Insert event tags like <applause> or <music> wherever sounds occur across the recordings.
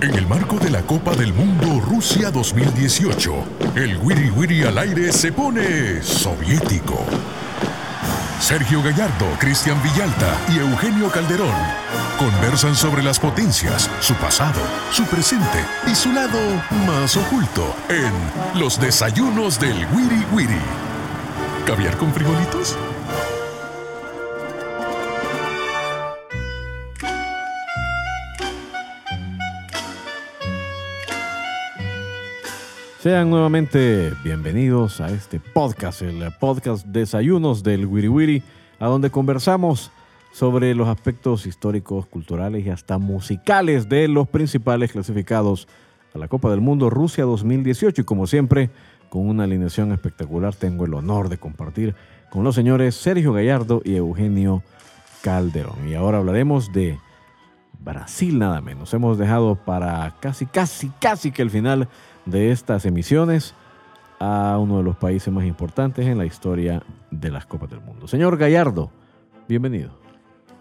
En el marco de la Copa del Mundo Rusia 2018, el Wiri Wiri al aire se pone soviético. Sergio Gallardo, Cristian Villalta y Eugenio Calderón conversan sobre las potencias, su pasado, su presente y su lado más oculto en Los Desayunos del Wiri Wiri. ¿Caviar con frijolitos? Sean nuevamente bienvenidos a este podcast, el podcast Desayunos del Wiri Wiri, a donde conversamos sobre los aspectos históricos, culturales y hasta musicales de los principales clasificados a la Copa del Mundo Rusia 2018. Y como siempre, con una alineación espectacular, tengo el honor de compartir con los señores Sergio Gallardo y Eugenio Calderón. Y ahora hablaremos de Brasil nada menos. Hemos dejado para casi, casi, casi que el final de estas emisiones a uno de los países más importantes en la historia de las Copas del Mundo. Señor Gallardo, bienvenido.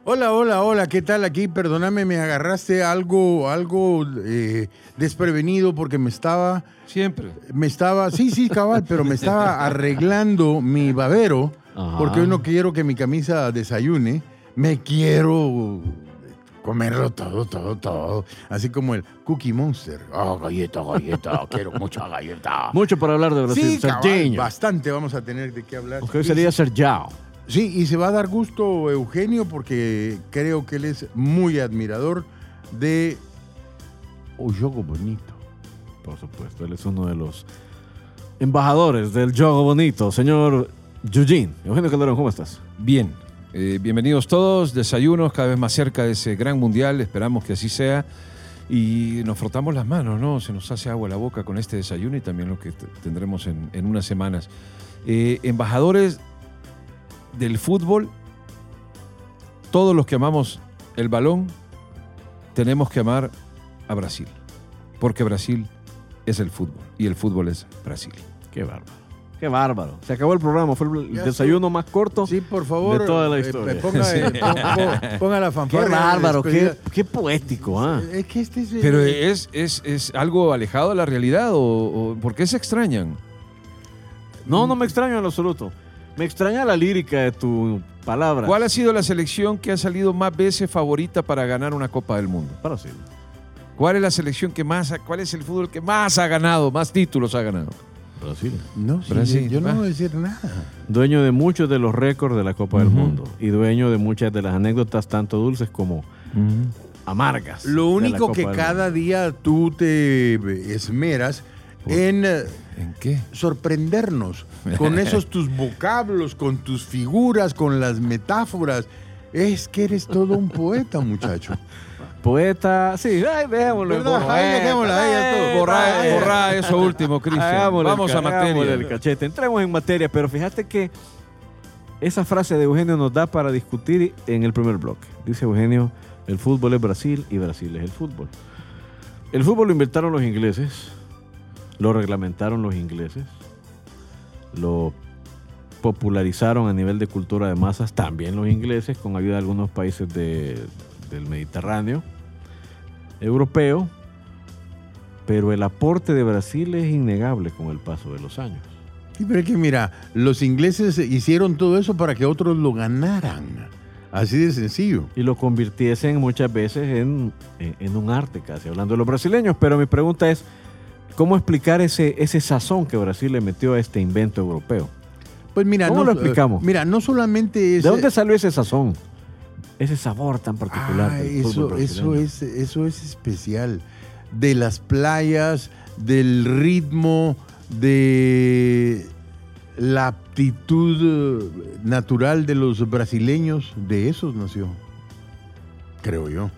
Hola, hola, hola, ¿qué tal aquí? Perdóname, me agarraste algo, algo eh, desprevenido porque me estaba... Siempre. Me estaba, sí, sí, cabal, pero me estaba <laughs> arreglando mi babero Ajá. porque hoy no quiero que mi camisa desayune. Me quiero comerlo todo, todo, todo. Así como el Cookie Monster. Oh, galleta, galleta, <laughs> quiero mucha galleta. Mucho para hablar de Brasil. Sí, cabal, bastante vamos a tener de qué hablar. Porque hoy sería Sergiao. Sí, y se va a dar gusto Eugenio porque creo que él es muy admirador de un juego bonito. Por supuesto, él es uno de los embajadores del juego bonito. Señor Eugene. Eugenio Calderón, ¿cómo estás? Bien. Eh, bienvenidos todos, desayunos cada vez más cerca de ese gran mundial, esperamos que así sea. Y nos frotamos las manos, ¿no? Se nos hace agua la boca con este desayuno y también lo que tendremos en, en unas semanas. Eh, embajadores del fútbol, todos los que amamos el balón, tenemos que amar a Brasil. Porque Brasil es el fútbol y el fútbol es Brasil. Qué bárbaro. Qué bárbaro. Se acabó el programa. Fue el Ya desayuno más corto. Sí, por favor. De toda la eh, historia. ponga, <laughs> Sí. eh, pon- pon- ponga la Qué fanfarria. bárbaro. Qué, qué poético. ¿ah? Es que este es... eh, Pero es, es, es algo alejado de la realidad o, o por qué se extrañan? No, no me extraño en absoluto. Me extraña la lírica de tu palabra. ¿Cuál ha sido la selección que ha salido más veces favorita para ganar una Copa del Mundo? Brasil. ¿Cuál es la selección que más, ha- cuál es el fútbol que más ha ganado, más títulos ha ganado? Brasil. No, sí, Brasil, yo no va. voy a decir nada. Dueño de muchos de los récords de la Copa del. Mundo. Y dueño de muchas de las anécdotas, tanto dulces como amargas. Lo único que cada Mundo. día tú te esmeras en eh, ¿En qué? sorprendernos con <laughs> esos tus vocablos, con tus figuras, con las metáforas. Es que eres todo un poeta, muchacho. <laughs> Poeta. Sí, ay, dejémoslo. Ay, dejémosla, ahí, ya todo. Borra, borra eso último, Cristian. Vamos el a materia. el cachete. Entremos en materia, pero fíjate que esa frase de Eugenio nos da para discutir en el primer bloque. Dice Eugenio, el fútbol es Brasil y Brasil es el fútbol. El fútbol lo inventaron los ingleses, lo reglamentaron los ingleses, lo popularizaron a nivel de cultura de masas también los ingleses con ayuda de algunos países de- del Mediterráneo, europeo, pero el aporte de Brasil es innegable con el paso de los años. Sí, pero es que mira, los ingleses hicieron todo eso para que otros lo ganaran. Así de sencillo. y lo convirtiesen muchas veces en, en- en un arte casi, hablando de los brasileños. Pero mi pregunta es, ¿cómo explicar ese, ese sazón que Brasil le metió a este invento europeo? Pues mira, ¿Cómo no, lo explicamos? Mira, no solamente es. ¿De dónde salió ese sazón? Ese sabor tan particular. Ah, del eso, eso, es, eso es especial. De las playas, del ritmo, de la aptitud eh, natural de los brasileños, de esos nació. Creo yo.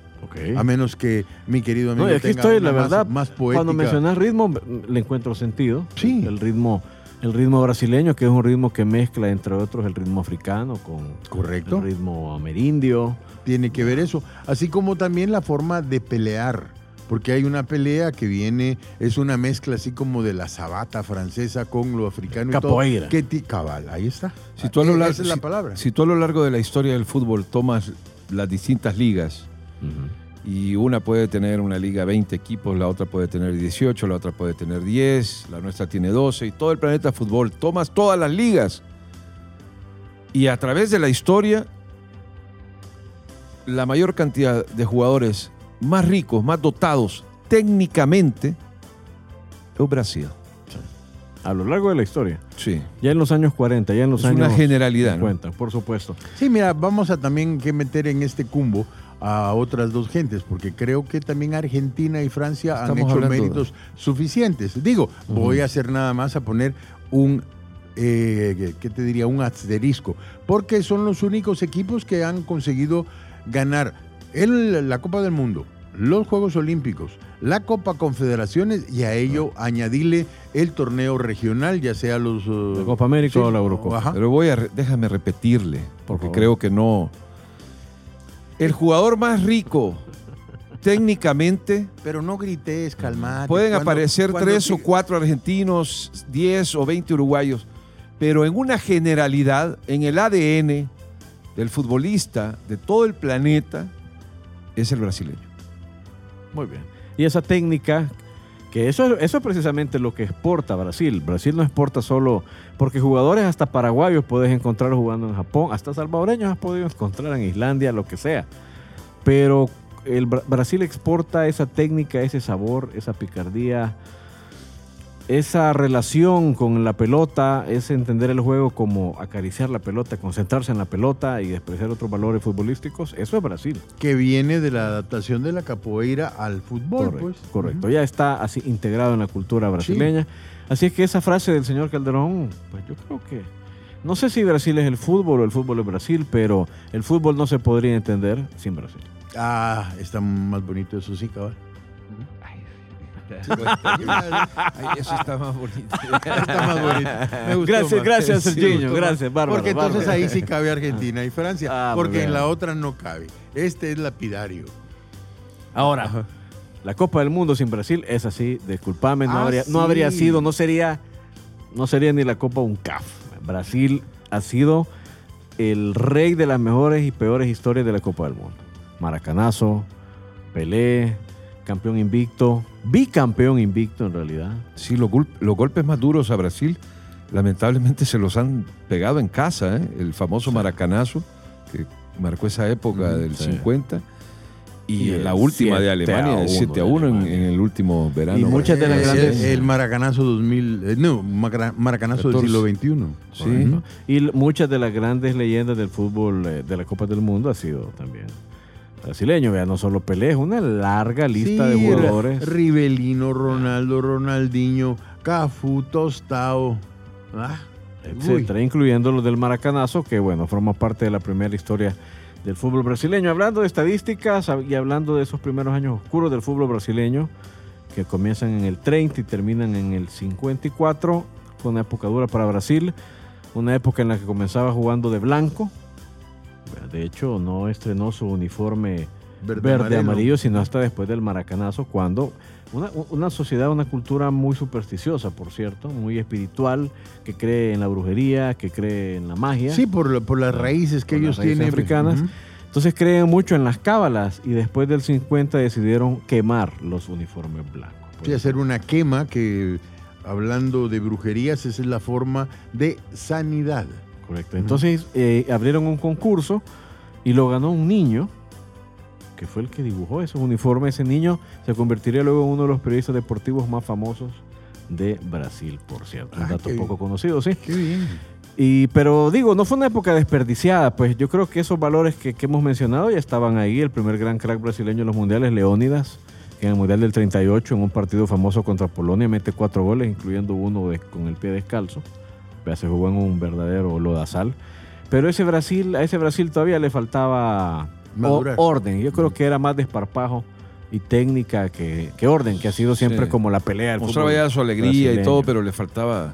A menos que mi querido amigo No, aquí tenga estoy, la más- verdad, más, poética. Cuando mencionas ritmo, le encuentro sentido. Sí. El ritmo, el ritmo brasileño, que es un ritmo que mezcla, entre otros, el ritmo africano con Correcto. el ritmo amerindio. Tiene que ver eso. Así como también la forma de pelear. Porque hay una pelea que viene, es una mezcla así como de la sabata francesa con lo africano y Capoeira. todo. Ti- cabal, ahí está. Si tú, a lo largo, Esa es la palabra. si tú a lo largo de la historia del fútbol tomas las distintas ligas Y una puede tener una liga 20 equipos, la otra puede tener 18, la otra puede tener 10, la nuestra tiene 12 y todo el planeta fútbol. Tomas todas las ligas. Y a través de la historia, la mayor cantidad de jugadores más ricos, más dotados técnicamente, es Brasil. A lo largo de la historia. Sí. Ya en los años 40, ya en los Es años una generalidad, ¿no? 50, por supuesto. Sí, mira, vamos a también que meter en este cumbo a otras dos gentes, porque creo que también Argentina y Francia han hecho hablando méritos suficientes. Digo, voy a hacer nada más a poner un, eh, ¿qué te diría? Un asterisco, porque son los únicos equipos que han conseguido ganar el- la Copa del Mundo, los Juegos Olímpicos, la Copa Confederaciones y a ello añadirle el torneo regional, ya sea los... La Copa América o la Eurocopa. Ajá. Pero voy a, déjame repetirle, porque creo que no. El jugador más rico, técnicamente, Pero no grites, calmate. pueden Cuando- aparecer cuando tres o cuatro argentinos, 10 o 20 uruguayos, pero en una generalidad, en el ADN del futbolista de todo el planeta, es el brasileño. Muy bien. Y esa técnica, que eso, eso es precisamente lo que exporta Brasil. Brasil no exporta solo, porque jugadores hasta paraguayos puedes encontrar jugando en Japón, hasta salvadoreños has podido encontrar en Islandia, lo que sea. Pero el Bra- Brasil exporta esa técnica, ese sabor, esa picardía, esa relación con la pelota, ese entender el juego como acariciar la pelota, concentrarse en la pelota y despreciar otros valores futbolísticos, eso es Brasil. Que viene de la adaptación de la capoeira al fútbol, Correcto, pues. correcto. Ya está así integrado en la cultura brasileña. Así es que esa frase del señor Calderón, pues yo creo que no sé si Brasil es el fútbol o el fútbol es Brasil, pero el fútbol no se podría entender sin Brasil. Ah, está más bonito eso sí, cabal. <laughs> Ay, eso está más bonito. <laughs> Está más bonito. Me gustó Gracias, más. gracias, Sí, gustó Gracias, bárbaro, Porque entonces bárbaro. ahí sí cabe Argentina y Francia. Ah, porque en la otra no cabe. Este es lapidario. Ahora, la Copa del Mundo sin Brasil es así, disculpame, no, Ah, habría, no sí. habría sido, no sería, no sería ni la Copa un CAF. Brasil ha sido el rey de las mejores y peores historias de la Copa del Mundo. Maracanazo, Pelé, campeón invicto, bicampeón invicto en realidad. Sí, los, gol- los golpes más duros a Brasil, lamentablemente <laughs> se los han pegado en casa. ¿eh? El famoso maracanazo, que marcó esa época del sí. 50. Y, la última de 7 a Alemania, 1 el 7 a de 1 en, el último verano. Y muchas de las Eh, grandes- El, el Maracanazo 2000. eh, no, Mara- Maracanazo 14. del siglo XXI. Sí. Y muchas de las grandes leyendas del fútbol eh, de la Copa del Mundo ha sido también brasileño. Vea, no solo Pelé, es una larga lista de jugadores. Rivelino, Ronaldo, Ronaldinho, Cafú, Tostao. Ah, etcétera, incluyendo los del Maracanazo, que bueno, forma parte de la primera historia del fútbol brasileño. Hablando de estadísticas y hablando de esos primeros años oscuros del fútbol brasileño, que comienzan en el 30 y terminan en el 54, fue una época dura para Brasil, una época en la que comenzaba jugando de blanco. De hecho, no estrenó su uniforme verde, amarillo, sino hasta después del maracanazo, cuando una, una sociedad, una cultura muy supersticiosa, por cierto, muy espiritual, que cree en la brujería, que cree en la magia. Sí, por, por las raíces que Por ellos las raíces tienen. africanas. Entonces creen mucho en las cábalas y después del 50 decidieron quemar los uniformes blancos. Sí, hacer una quema que, hablando de brujerías, esa es la forma de sanidad. Correcto. Entonces eh, abrieron un concurso y lo ganó un niño, que fue el que dibujó esos uniformes. Ese niño se convertiría luego en uno de los periodistas deportivos más famosos de Brasil, por cierto. Un Ah, dato poco bien. conocido, sí. Qué bien. Y, pero digo, no fue una época desperdiciada, pues yo creo que esos valores que, que hemos mencionado ya estaban ahí. El primer gran crack brasileño en los mundiales, Leónidas, que en el mundial del 38, en un partido famoso contra Polonia, mete cuatro goles, incluyendo uno de- con el pie descalzo. Ya se jugó en un verdadero lodazal. Pero ese Brasil, a ese Brasil todavía le faltaba Madurar. orden. Yo creo que era más desparpajo y técnica que, que orden, que ha sido siempre Sí. como la pelea del Mostraba ya su alegría y todo, pero le faltaba.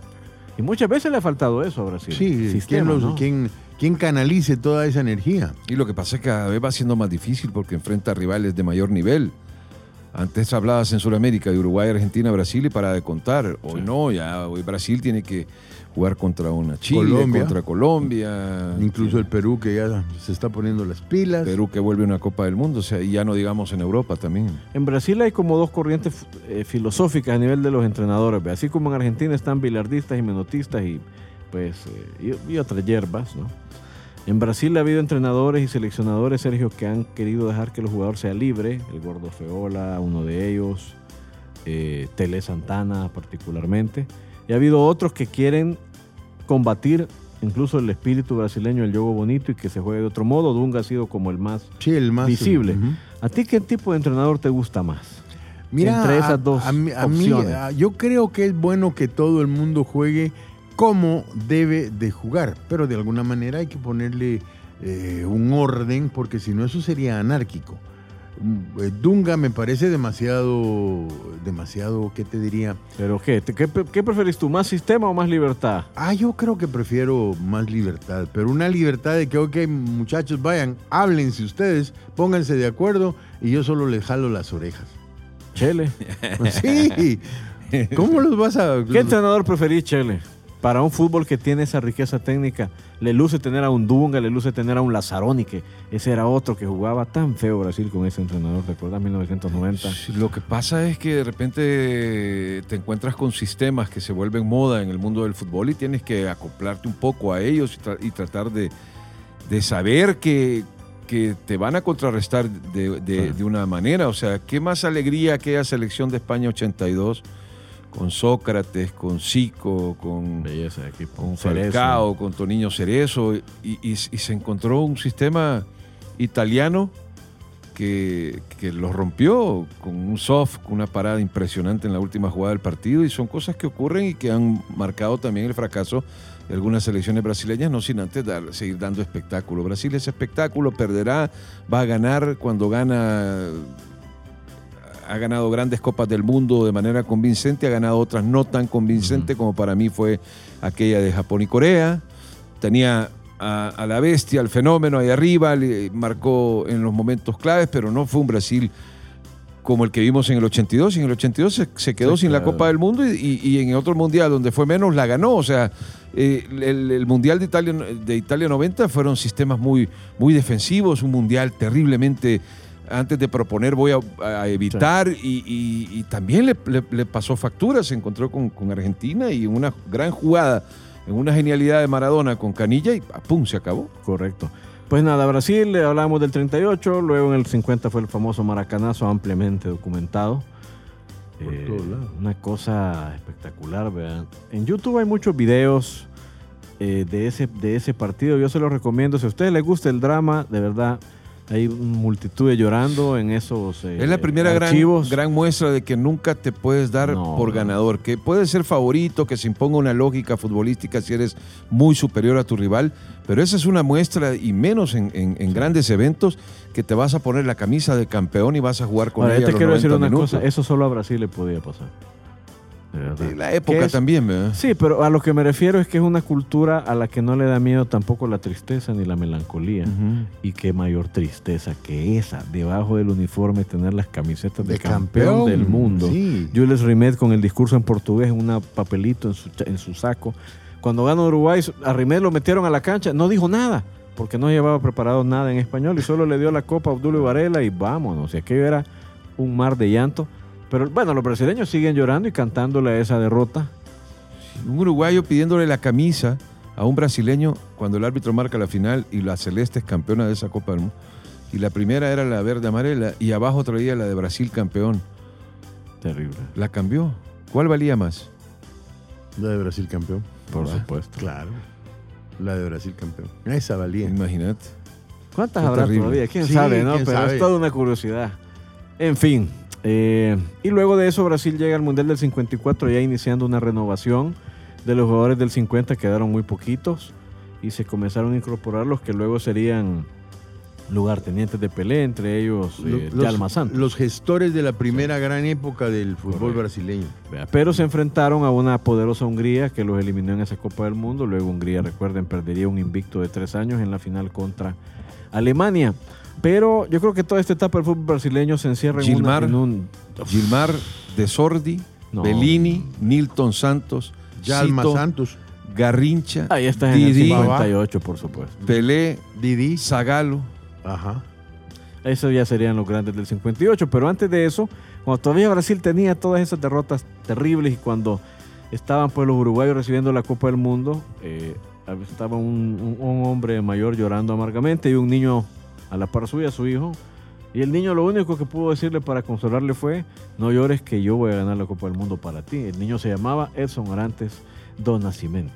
Y muchas veces le ha faltado eso a Brasil. Sí, ¿quién, Sistema, los- ¿no? quién- quién canalice toda esa energía? Y lo que pasa es que cada vez va siendo más difícil porque enfrenta a rivales de mayor nivel. Antes hablabas en Sudamérica de Uruguay, Argentina, Brasil y para de contar. Hoy no, ya hoy Brasil tiene que jugar contra una Chile, Colombia. contra Colombia. Incluso el Perú que ya se está poniendo las pilas. Perú que vuelve una Copa del Mundo, o sea, y ya no digamos en Europa también. En Brasil hay como dos corrientes eh, filosóficas a nivel de los entrenadores. ¿ve? Así como en Argentina están bilardistas y menotistas y pues eh, y, y otras hierbas, ¿no? En Brasil ha habido entrenadores y seleccionadores, Sergio, que han querido dejar que el jugador sea libre. El Gordo Feola, uno de ellos, eh, Tele Santana particularmente. Y ha habido otros que quieren combatir incluso el espíritu brasileño, el juego bonito y que se juegue de otro modo. Dunga ha sido como el más Sí, el más visible. ¿A ti qué tipo de entrenador te gusta más? Mira, Entre esas dos a, mí- a mí, opciones. a- yo creo que es bueno que todo el mundo juegue como debe de jugar, pero de alguna manera hay que ponerle eh, un orden, porque si no eso sería anárquico. Mm, eh, Dunga me parece demasiado, demasiado, ¿qué te diría? ¿Pero qué? ¿Te- ¿Qué, qué preferís tú? ¿Más sistema o más libertad? Ah, yo creo que prefiero más libertad, pero una libertad de que, ok, muchachos, vayan, háblense ustedes, pónganse de acuerdo y yo solo les jalo las orejas. Chele. <laughs> Sí, ¿cómo los vas a...? ¿Qué entrenador preferís, Chele? Para un fútbol que tiene esa riqueza técnica, le luce tener a un Dunga, le luce tener a un Lazzaroni, que ese era otro que jugaba tan feo Brasil con ese entrenador, ¿te acuerdas? 1990. Sí, Lo que pasa es que de repente te encuentras con sistemas que se vuelven moda en el mundo del fútbol y tienes que acoplarte un poco a ellos y, tra- y tratar de, de saber que, que te van a contrarrestar de, de- de una manera. O sea, qué más alegría aquella selección de España 82 con Sócrates, con Zico, con, Belleza con. Falcao, con Toniño Cerezo, y, y- y se encontró un sistema italiano que, que los rompió con un soft, con una parada impresionante en la última jugada del partido, y son cosas que ocurren y que han marcado también el fracaso de algunas selecciones brasileñas, no sin antes dar- seguir dando espectáculo. Brasil es espectáculo, perderá, va a ganar cuando gana ha ganado grandes copas del mundo de manera convincente, ha ganado otras no tan convincente como para mí fue aquella de Japón y Corea. Tenía a, a la bestia, al fenómeno ahí arriba, le marcó en los momentos claves, pero no fue un Brasil como el que vimos en el 82. Y en el 82 se, se quedó Sí, sin la. Copa del Mundo y, y- y en otro mundial donde fue menos la ganó. O sea, eh, el, el mundial de Italia, de Italia 90 fueron sistemas muy, muy defensivos, un mundial terriblemente antes de proponer voy a, a evitar y, y- y también le, le- le pasó factura, se encontró con, con Argentina y en una gran jugada, en una genialidad de Maradona con Canilla y ¡pum! se acabó. Correcto. Pues nada, Brasil, le hablamos del 38, luego en el 50 fue el famoso maracanazo ampliamente documentado. Por Eh, todos lados. una cosa espectacular, ¿verdad? En YouTube hay muchos videos eh, de, ese, de ese partido, yo se los recomiendo. Si a ustedes les gusta el drama, de verdad, hay multitudes llorando en esos eh, es la primera gran, archivos. gran muestra de que nunca te puedes dar No, por ganador, que puedes ser favorito, que se imponga una lógica futbolística si eres muy superior a tu rival, pero esa es una muestra y menos en, en- en grandes eventos que te vas a poner la camisa de campeón y vas a jugar con Ahora, ella yo te los quiero decir 90 una minutos. cosa, eso solo a Brasil le podía pasar. De la época es- también, ¿verdad? Sí, pero a lo que me refiero es que es una cultura a la que no le da miedo tampoco la tristeza ni la melancolía. Y qué mayor tristeza que esa, debajo del uniforme tener las camisetas de, De campeón, campeón, del mundo. sí. Jules Rimet con el discurso en portugués en un papelito en su, cha- en su saco. Cuando ganó Uruguay, a Rimet lo metieron a la cancha, no dijo nada, porque no llevaba preparado nada en español y solo le dio la copa a Obdulio Varela y vámonos. Y aquello era un mar de llanto. Pero bueno, los brasileños siguen llorando y cantándole a esa derrota. Un uruguayo pidiéndole la camisa a un brasileño cuando el árbitro marca la final y la Celeste es campeona de esa Copa del Mundo. Y la primera era la verde amarela y abajo traía la de Brasil campeón. Terrible, La cambió. ¿Cuál valía más? La de Brasil campeón. por supuesto. Claro. La de Brasil campeón. Esa valía. Imagínate. ¿Cuántas Qué habrá terrible. todavía? ¿Quién Sí, sabe, no? quién Pero sabe. es toda una curiosidad. En fin. Eh, y luego de eso Brasil llega al Mundial del 54 ya iniciando una renovación de los jugadores del 50 quedaron muy poquitos y se comenzaron a incorporar los que luego serían lugartenientes de Pelé, entre ellos eh, Los- Yalma Santos. los gestores de la primera gran época del fútbol Correcto. brasileño. Pero se enfrentaron a una poderosa Hungría que los eliminó en esa Copa del Mundo. Luego Hungría, recuerden, perdería un invicto de tres años en la final contra Alemania. Pero yo creo que toda esta etapa del fútbol brasileño se encierra en, una- en un... Gilmar de Sordi, No. Bellini, Nilton Santos, Yalma Cito, Santos, Garrincha, Ahí está en el Didi, 58, por supuesto. Pelé, Didi. Zagalo. Ajá. Esos ya serían los grandes del 58. Pero antes de eso, cuando todavía Brasil tenía todas esas derrotas terribles y cuando estaban pues los uruguayos recibiendo la Copa del Mundo, eh, estaba un, un- un hombre mayor llorando amargamente y un niño a la par suya, su hijo. Y el niño lo único que pudo decirle para consolarle fue, no llores que yo voy a ganar la Copa del Mundo para ti. El niño se llamaba Edson Arantes do Nascimento.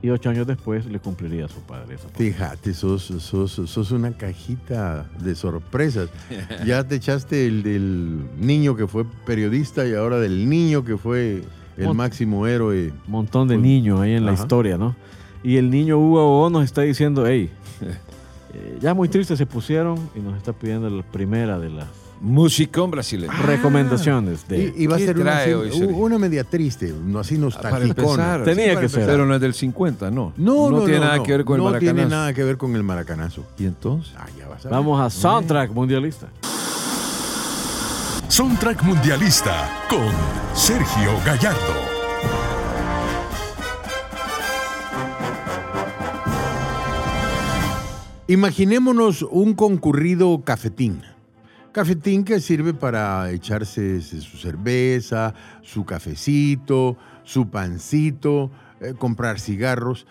Y ocho años después le cumpliría a su padre esa Fíjate, sos, sos, sos una cajita de sorpresas. <laughs> Ya te echaste el del niño que fue periodista y ahora del niño que fue el máximo héroe. montón de Pues, niños ahí en la historia, ¿no? Y el niño Hugo O nos está diciendo, hey, eh, ya muy tristes se pusieron y nos está pidiendo la primera de las Musicón brasileño. recomendaciones de... Y, y va a ¿Qué ser una, así- hoy, una media triste, no así Para nostálgica. Tenía que ser. Pero no es del 50, no. No, no, tiene no, nada no. que ver con no el maracanazo. tiene nada que ver con el maracanazo. ¿Y entonces? Ah, ya vas a ver. Vamos a Soundtrack Mundialista. Soundtrack Mundialista con Sergio Gallardo. Imaginémonos un concurrido cafetín. Cafetín que sirve para echarse su cerveza, su cafecito, su pancito, eh, comprar cigarros.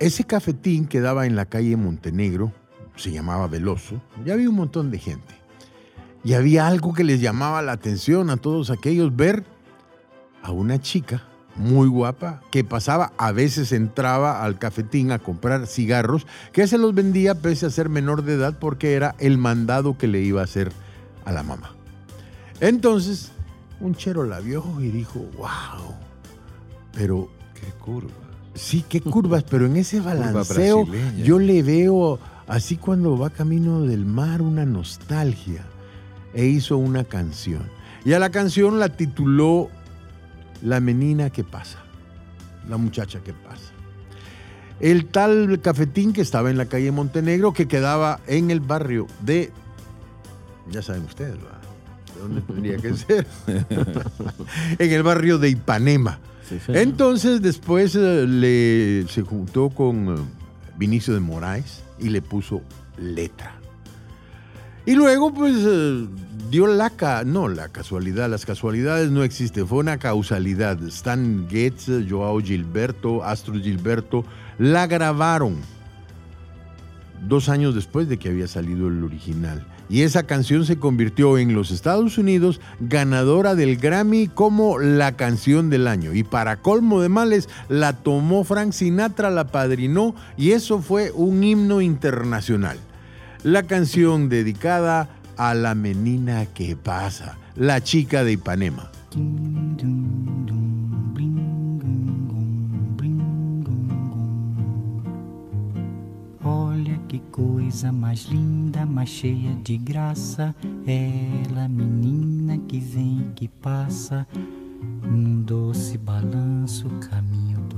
Ese cafetín quedaba en la calle Montenegro, se llamaba Veloso, y había un montón de gente. Y había algo que les llamaba la atención a todos aquellos, ver a una chica muy guapa que pasaba, a veces entraba al cafetín a comprar cigarros, que se los vendía pese a ser menor de edad porque era el mandado que le iba a hacer a la mamá. Entonces, un chero la vio y dijo, wow, pero Qué curva. sí, qué curvas, pero en ese <laughs> balanceo yo le veo así cuando va camino del mar una nostalgia e hizo una canción. Y a la canción la tituló La menina que pasa, la muchacha que pasa. El tal cafetín que estaba en la calle Montenegro, que quedaba en el barrio de, ya saben ustedes, ¿verdad? ¿De dónde tendría que <laughs> ser? <laughs> en el barrio de Ipanema. Sí. Entonces después eh, le, se juntó con eh, Vinicio de Moraes y le puso letra. Y luego pues eh, dio la, no, la casualidad, las casualidades no existen, fue una causalidad. Stan Getz, eh, Joao Gilberto, Astro Gilberto, la grabaron dos años después de que había salido el original. Y esa canción se convirtió en los Estados Unidos ganadora del Grammy como la canción del año. Y para colmo de males, la tomó Frank Sinatra, la padrinó y eso fue un himno internacional. La canción dedicada a la menina que pasa, la chica de Ipanema. Olha que coisa mais linda, mais cheia de graça. Ela, menina que vem que passa, num doce balanço, caminho do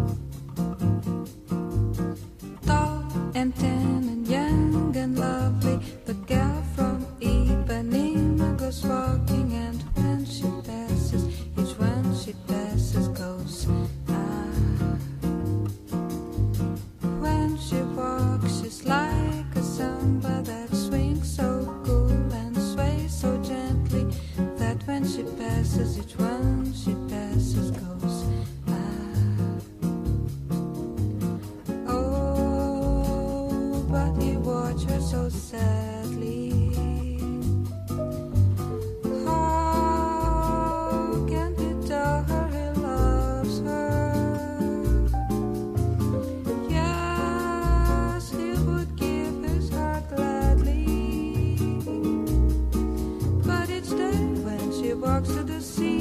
box of the sea.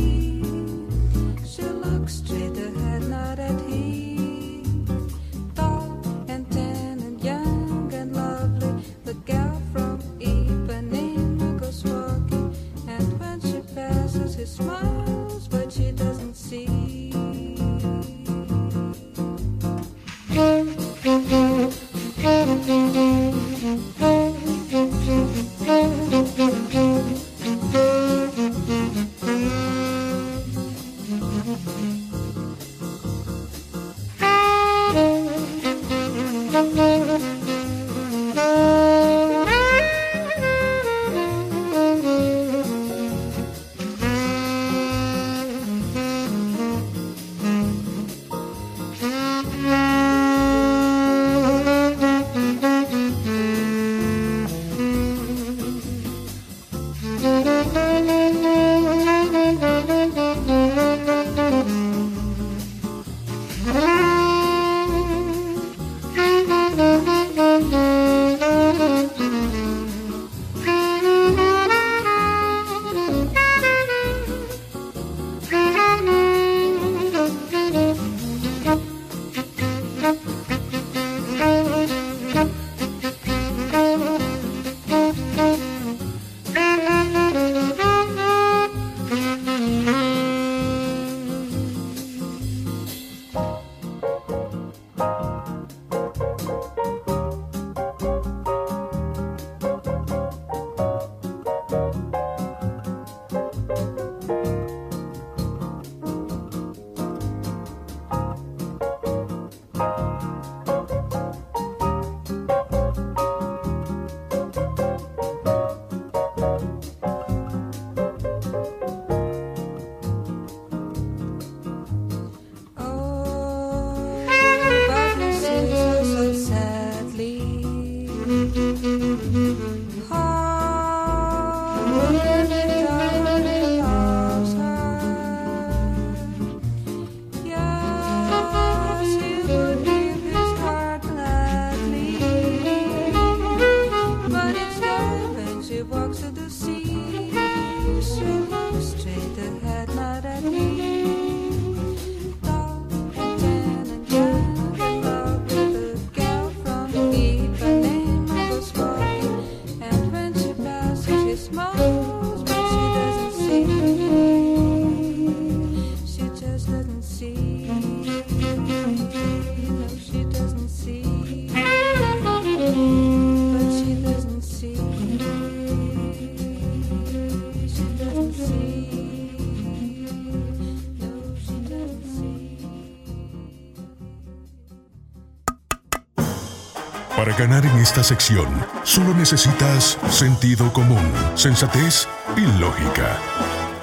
Esta sección, solo necesitas sentido común, sensatez y lógica.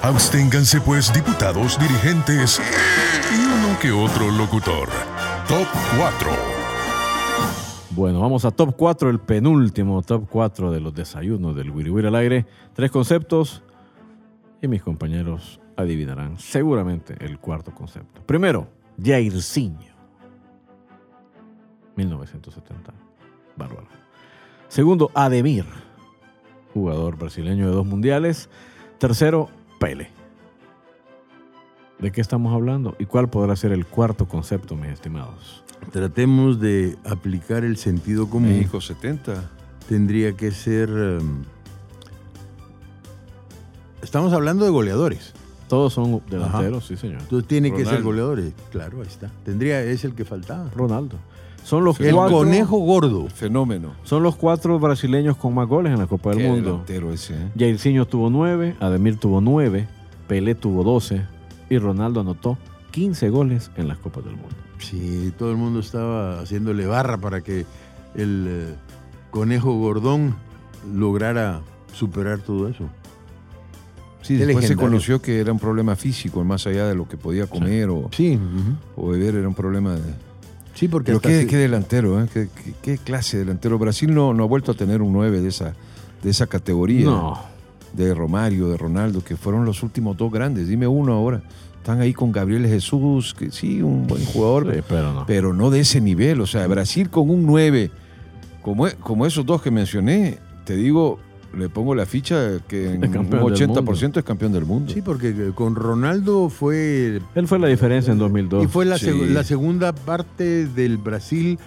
Absténganse pues diputados, dirigentes y uno que otro locutor. Top 4. Bueno, vamos a top 4, el penúltimo top 4 de los desayunos del Wiri al aire. Tres conceptos y mis compañeros adivinarán seguramente el cuarto concepto. Primero, Jairzinho. 1970. Bárbaro. Segundo, Ademir. Jugador brasileño de dos mundiales. Tercero, Pele. ¿De qué estamos hablando? ¿Y cuál podrá ser el cuarto concepto, mis estimados? Tratemos de aplicar el sentido común. México 70. Tendría que ser... em, estamos hablando de goleadores. Todos son delanteros, sí, señor. Entonces tiene que ser goleadores. Claro, ahí está. Tendría, es el que faltaba. Ronaldo. Son los, El cuatro, conejo gordo. Fenómeno. son los cuatro brasileños con más goles en la Copa del Qué Mundo. ese. ¿eh? Jairzinho tuvo nueve, Ademir tuvo nueve, Pelé tuvo doce y Ronaldo anotó 15 goles en las Copas del Mundo. Sí, todo el mundo estaba haciéndole barra para que el eh, conejo gordón lograra superar todo eso. Sí, después se conoció que era un problema físico, más allá de lo que podía comer o, Sí, ujú. o beber, era un problema de... sí, porque Pero qué, delantero, ¿eh? qué, qué- qué clase de delantero. Brasil no, no ha vuelto a tener un 9 de esa, de esa categoría. No, De Romario, de Ronaldo, que fueron los últimos dos grandes. Dime uno ahora. Están ahí con Gabriel Jesús, que sí, un buen jugador, sí, pero no. pero no de ese nivel. O sea, Brasil con un 9, como, e- como esos dos que mencioné, te digo, le pongo la ficha que en un campeón del 80% es campeón del mundo. Sí, porque eh, con Ronaldo fue Él fue la diferencia en 2002. Y fue la, Sí. seg- la segunda parte del Brasil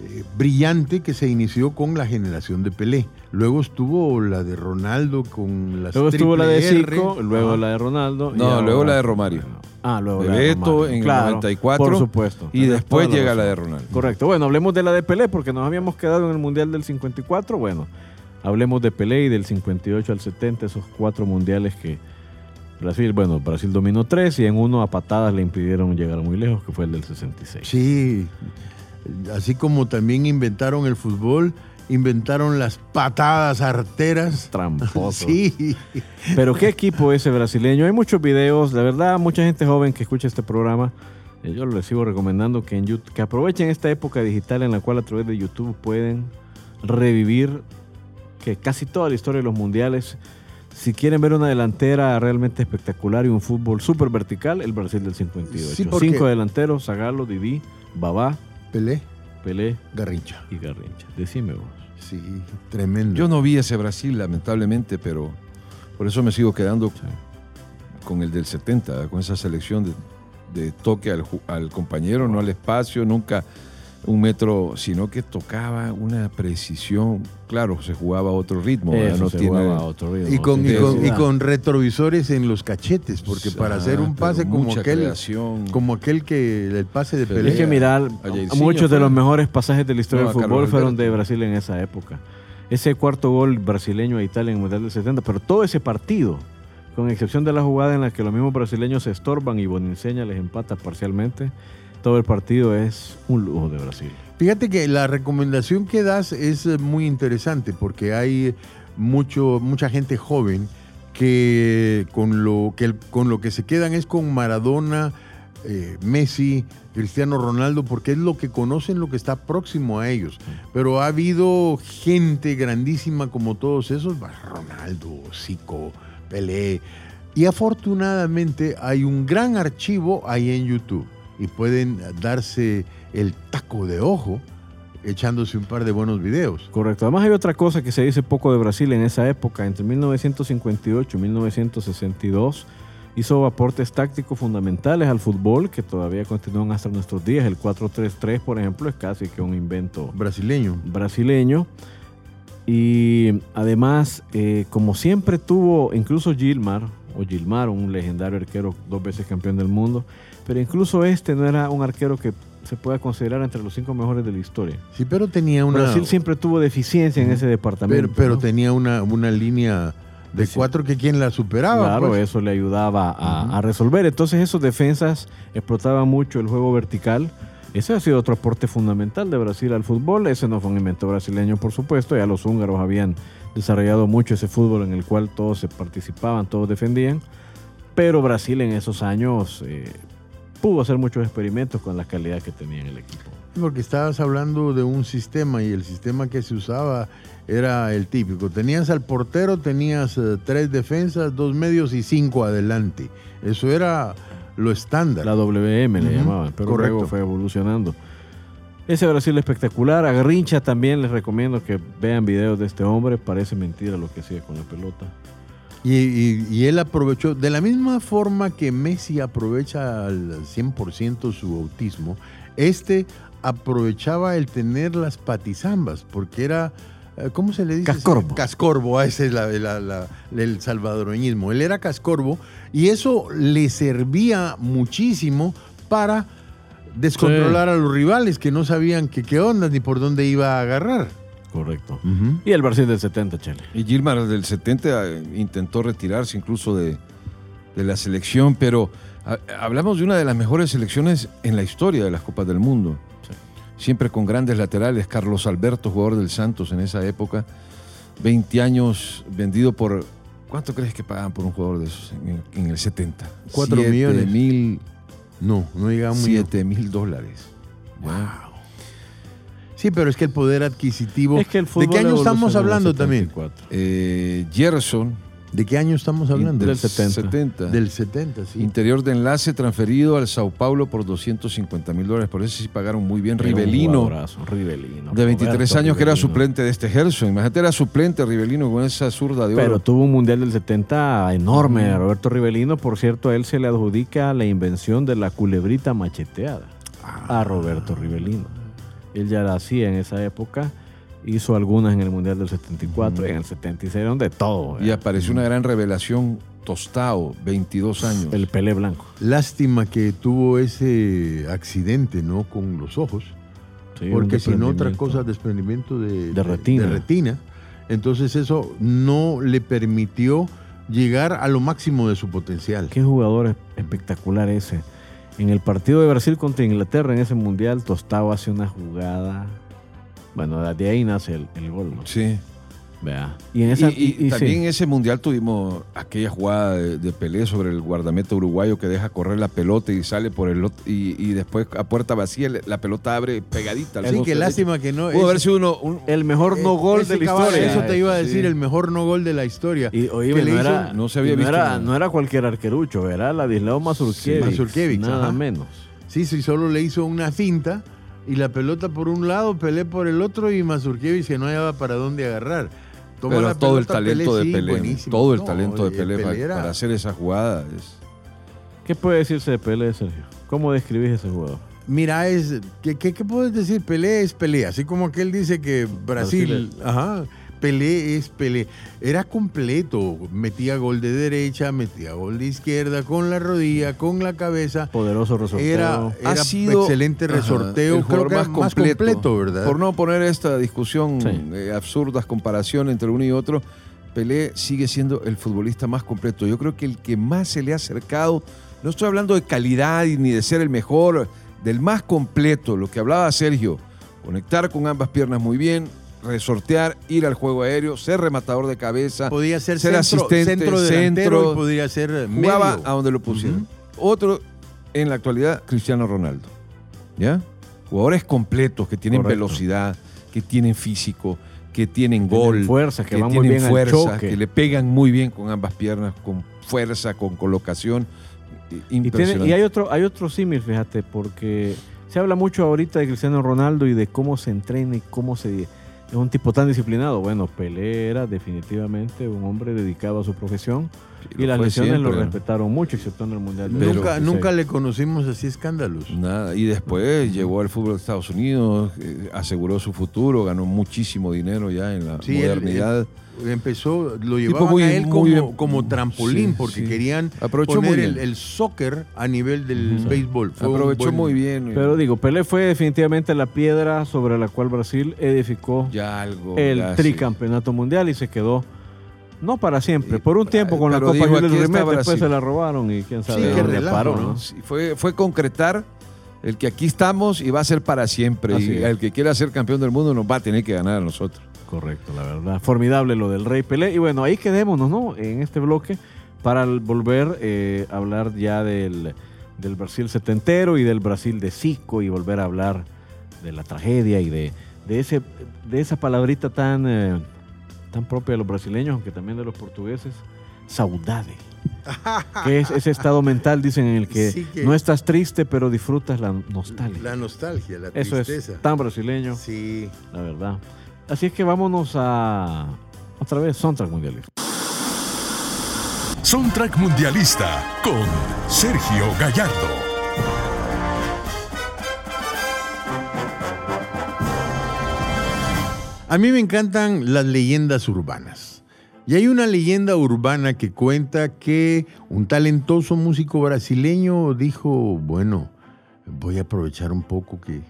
eh, brillante que se inició con la generación de Pelé. Luego estuvo la de Ronaldo con las Luego estuvo la de. Zico, luego la de Ronaldo. y No, ahora- luego la de Romario. Ah, luego De la de Beto Romario. en el Claro, 94, Por supuesto. Y después la llega la de. Ronaldo. Correcto. Bueno, hablemos de la de Pelé porque nos habíamos quedado en el Mundial del 54. Bueno, hablemos de Pelé y del 58 al 70, esos cuatro mundiales que Brasil, bueno, Brasil dominó tres y en uno a patadas le impidieron llegar muy lejos, que fue el del 66. Sí, así como también inventaron el fútbol, inventaron las patadas arteras. Tramposo. <laughs> Sí, Pero qué equipo ese brasileño. Hay muchos videos, la verdad, mucha gente joven que escucha este programa. eh, Yo les sigo recomendando que, en YouTube, que aprovechen esta época digital en la cual a través de YouTube pueden revivir que casi toda la historia de los mundiales. Si quieren ver una delantera realmente espectacular y un fútbol súper vertical, el Brasil del 58. Sí, porque- Cinco delanteros, Zagalo, Didi, Babá, Pelé, Pelé Garrincha. y Garrincha. Decime vos. Sí, tremendo. Yo no vi ese Brasil, lamentablemente, pero por eso me sigo quedando con el del 70, con esa selección de, de toque al compañero, no al espacio, nunca un metro, sino que tocaba una precisión. Claro, se jugaba a otro ritmo, ¿verdad? Eso no se tiene jugaba a otro ritmo, y con, y, sin con, y necesidad. con retrovisores en los cachetes, porque para Ah, hacer un pase como aquel, creación. como aquel que el pase de Pelé. Es que mirar, muchos de los mejores pasajes de la historia No, del fútbol Carlos fueron Alberto. de Brasil en esa época. Ese cuarto gol brasileño a Italia en el Mundial del 70, pero todo ese partido, con excepción de la jugada en la que los mismos brasileños se estorban y Bonincenia les empata parcialmente, todo el partido es un lujo de Brasil. Fíjate que la recomendación que das es eh, muy interesante porque hay mucho, mucha gente joven que con lo que, con lo que se quedan es con Maradona, eh, Messi, Cristiano Ronaldo, porque es lo que conocen, lo que está próximo a ellos. Pero ha habido gente grandísima como todos esos, Ronaldo, Zico, Pelé. Y afortunadamente hay un gran archivo ahí en YouTube y pueden darse el taco de ojo echándose un par de buenos videos. Correcto. Además hay otra cosa que se dice poco de Brasil en esa época. Entre 1958 y 1962 hizo aportes tácticos fundamentales al fútbol que todavía continúan hasta nuestros días. El 4-3-3, por ejemplo, es casi que un invento Brasileño. brasileño. Y además, eh, como siempre tuvo, incluso Gilmar, o Gilmar, un legendario arquero, dos veces campeón del mundo, pero incluso este no era un arquero que se pueda considerar entre los cinco mejores de la historia. Sí, pero tenía una. Brasil siempre tuvo deficiencia en ese departamento. pero pero ¿no? tenía una, una línea de Sí. cuatro que quien la superaba. Claro, pues. eso le ayudaba a resolver. Entonces esos defensas explotaban mucho el juego vertical. Ese ha sido otro aporte fundamental de Brasil al fútbol. Ese no fue un invento brasileño, por supuesto. Ya los húngaros habían desarrollado mucho ese fútbol en el cual todos se participaban, todos defendían. Pero Brasil en esos años eh, pudo hacer muchos experimentos con la calidad que tenía en el equipo. Porque estabas hablando de un sistema y el sistema que se usaba era el típico. Tenías al portero, tenías eh, tres defensas, dos medios y cinco adelante. Eso era lo estándar. La WM le llamaban, pero correcto. luego fue evolucionando. Ese Brasil espectacular. A Garrincha también les recomiendo que vean videos de este hombre. Parece mentira lo que hacía con la pelota. Y, y- y él aprovechó, de la misma forma que Messi aprovecha al 100% su autismo, este aprovechaba el tener las patizambas, porque era, eh, ¿cómo se le dice? Cascorbo. Cascorbo, ese es la- la- la- el salvadoreñismo. Él era cascorbo y eso le servía muchísimo para descontrolar a los rivales que no sabían que qué onda ni por dónde iba a agarrar. Correcto. Y el Brasil del 70, Chele. Y Gilmar del 70 eh, intentó retirarse incluso de, de la selección, pero ha- hablamos de una de las mejores selecciones en la historia de las Copas del Mundo. Siempre con grandes laterales. Carlos Alberto, jugador del Santos en esa época, 20 años vendido por... ¿Cuánto crees que pagaban por un jugador de esos en, en el 70? Cuatro Siete millones. Mil, No, no llegaba muy... 7 mil dólares. ¿ya? Sí, pero es que el poder adquisitivo... Es que el ¿De qué año estamos hablando también? 74. Eh, Gerson, ¿De qué año estamos hablando? Del 70. 70. Del 70, sí. Interior de enlace transferido al Sao Paulo por 250 mil dólares. Por eso sí pagaron muy bien. Era un Rivelino, Rivelino. de 23 Roberto años, que era suplente de este Gerson. Imagínate, era suplente Rivelino con esa zurda de oro. Pero tuvo un mundial del 70 enorme a Roberto Rivelino. Por cierto, a él se le adjudica la invención de la culebrita macheteada a Roberto Rivelino. Él ya la hacía en esa época. Hizo algunas en el mundial del 74 y en el 76, donde todo. Y apareció una gran revelación, Tostao, 22 años. El Pelé Blanco. Lástima que tuvo ese accidente, ¿no? Con los ojos. Sí, porque si no, otra cosa, desprendimiento de, De retina. de retina. Entonces eso no le permitió llegar a lo máximo de su potencial. Qué jugador es- espectacular ese. En el partido de Brasil contra Inglaterra en ese mundial, Tostado hace una jugada. Bueno, de ahí nace el, el gol. ¿no? Sí. Vea. Y en esa. y, y y- y también sí. en ese mundial tuvimos aquella jugada de, de Pelé sobre el guardameta uruguayo que deja correr la pelota y sale por el y, después a puerta vacía la pelota abre pegadita. Sí, derecho. lástima que no. Pudo haber sido uno, un- el mejor no eh, gol de la historia. Eso te iba a decir, Sí. el mejor no gol de la historia. Y oíme, no, era, no se había y no visto era, no era cualquier arquerucho, era Ladislao Mazurkiewicz. Mazurkiewicz, Nada ajá. menos. Sí, sí, solo le hizo una finta y la pelota por un lado, Pelé por el otro y Mazurkiewicz que no hallaba para dónde agarrar. Tomó pero la todo el talento de Pelé. Todo el No, talento de Pelé, para, era- para hacer esa jugada. es- ¿Qué puede decirse de Pelé, Sergio? ¿Cómo describís ese jugador? Mira, es ¿qué, qué, qué puedes decir? Pelé es Pelé. Así como aquel dice que Brasil, Brasil ajá, Pelé es Pelé. Era completo. Metía gol de derecha, metía gol de izquierda, con la rodilla, con la cabeza. Poderoso resorteo. Era, Ha sido excelente ajá, resorteo. Creo era más completo, ¿verdad? Por no poner esta discusión, Sí. eh, absurdas comparación entre uno y otro, Pelé sigue siendo el futbolista más completo. Yo creo que el que más se le ha acercado, no estoy hablando de calidad ni de ser el mejor, del más completo, lo que hablaba Sergio, conectar con ambas piernas muy bien, resortear, ir al juego aéreo, ser rematador de cabeza, podía ser, ser centro, asistente, centro delantero centro, y podía ser eh, jugaba medio. a donde lo pusieron. Otro, en la actualidad, Cristiano Ronaldo. ¿Ya? Jugadores completos que tienen Correcto. velocidad, que tienen físico, que tienen Tienen gol, fuerza, que, que van muy tienen bien al fuerza, que le pegan muy bien con ambas piernas, con fuerza, con colocación. Y, tiene- y hay otro, hay otro símil, fíjate, porque se habla mucho ahorita de Cristiano Ronaldo y de cómo se entrena y cómo se es un tipo tan disciplinado. Bueno, Pelé era definitivamente un hombre dedicado a su profesión Sí, y las lesiones lo respetaron mucho, excepto en el Mundial. Pero- nunca, 86. nunca le conocimos así escándalos. Nada. Y después llegó al fútbol de Estados Unidos, eh, aseguró su futuro, ganó muchísimo dinero ya en la Sí, él- modernidad. Empezó, lo llevaban muy- a él muy como, trampolín Sí, porque sí. querían Aprovechó poner muy el, bien. el soccer a nivel del béisbol. Fue Aprovechó buen- muy bien. Pero digo, Pelé fue definitivamente la piedra sobre la cual Brasil edificó ya algo. el ya, sí. tricampeonato mundial y se quedó, no para siempre, por un tiempo con la Copa aquí está Rimet, después Brasil. se la robaron y quién sabe Sí, qué dónde relajo, paró, ¿no? ¿no? Sí, fue, fue concretar el que aquí estamos y va a ser para siempre. Así y es. el que quiera ser campeón del mundo nos va a tener que ganar a nosotros. Correcto, la verdad. Formidable lo del Rey Pelé. Y bueno, ahí quedémonos, ¿no? En este bloque para volver eh, a hablar ya del, del Brasil setentero y del Brasil de Zico y volver a hablar de la tragedia y de, de, ese, de esa palabrita tan, eh, tan propia de los brasileños, aunque también de los portugueses, saudade. <laughs> que es ese estado mental, dicen, en el que, Sí que- no estás triste, pero disfrutas la nostalgia. La nostalgia, la Eso tristeza. es tan brasileño Sí. la verdad. Así es que vámonos a otra vez Soundtrack Mundialista. Soundtrack Mundialista con Sergio Gallardo. A mí me encantan las leyendas urbanas. Y hay una leyenda urbana que cuenta que un talentoso músico brasileño dijo, bueno, voy a aprovechar un poco que,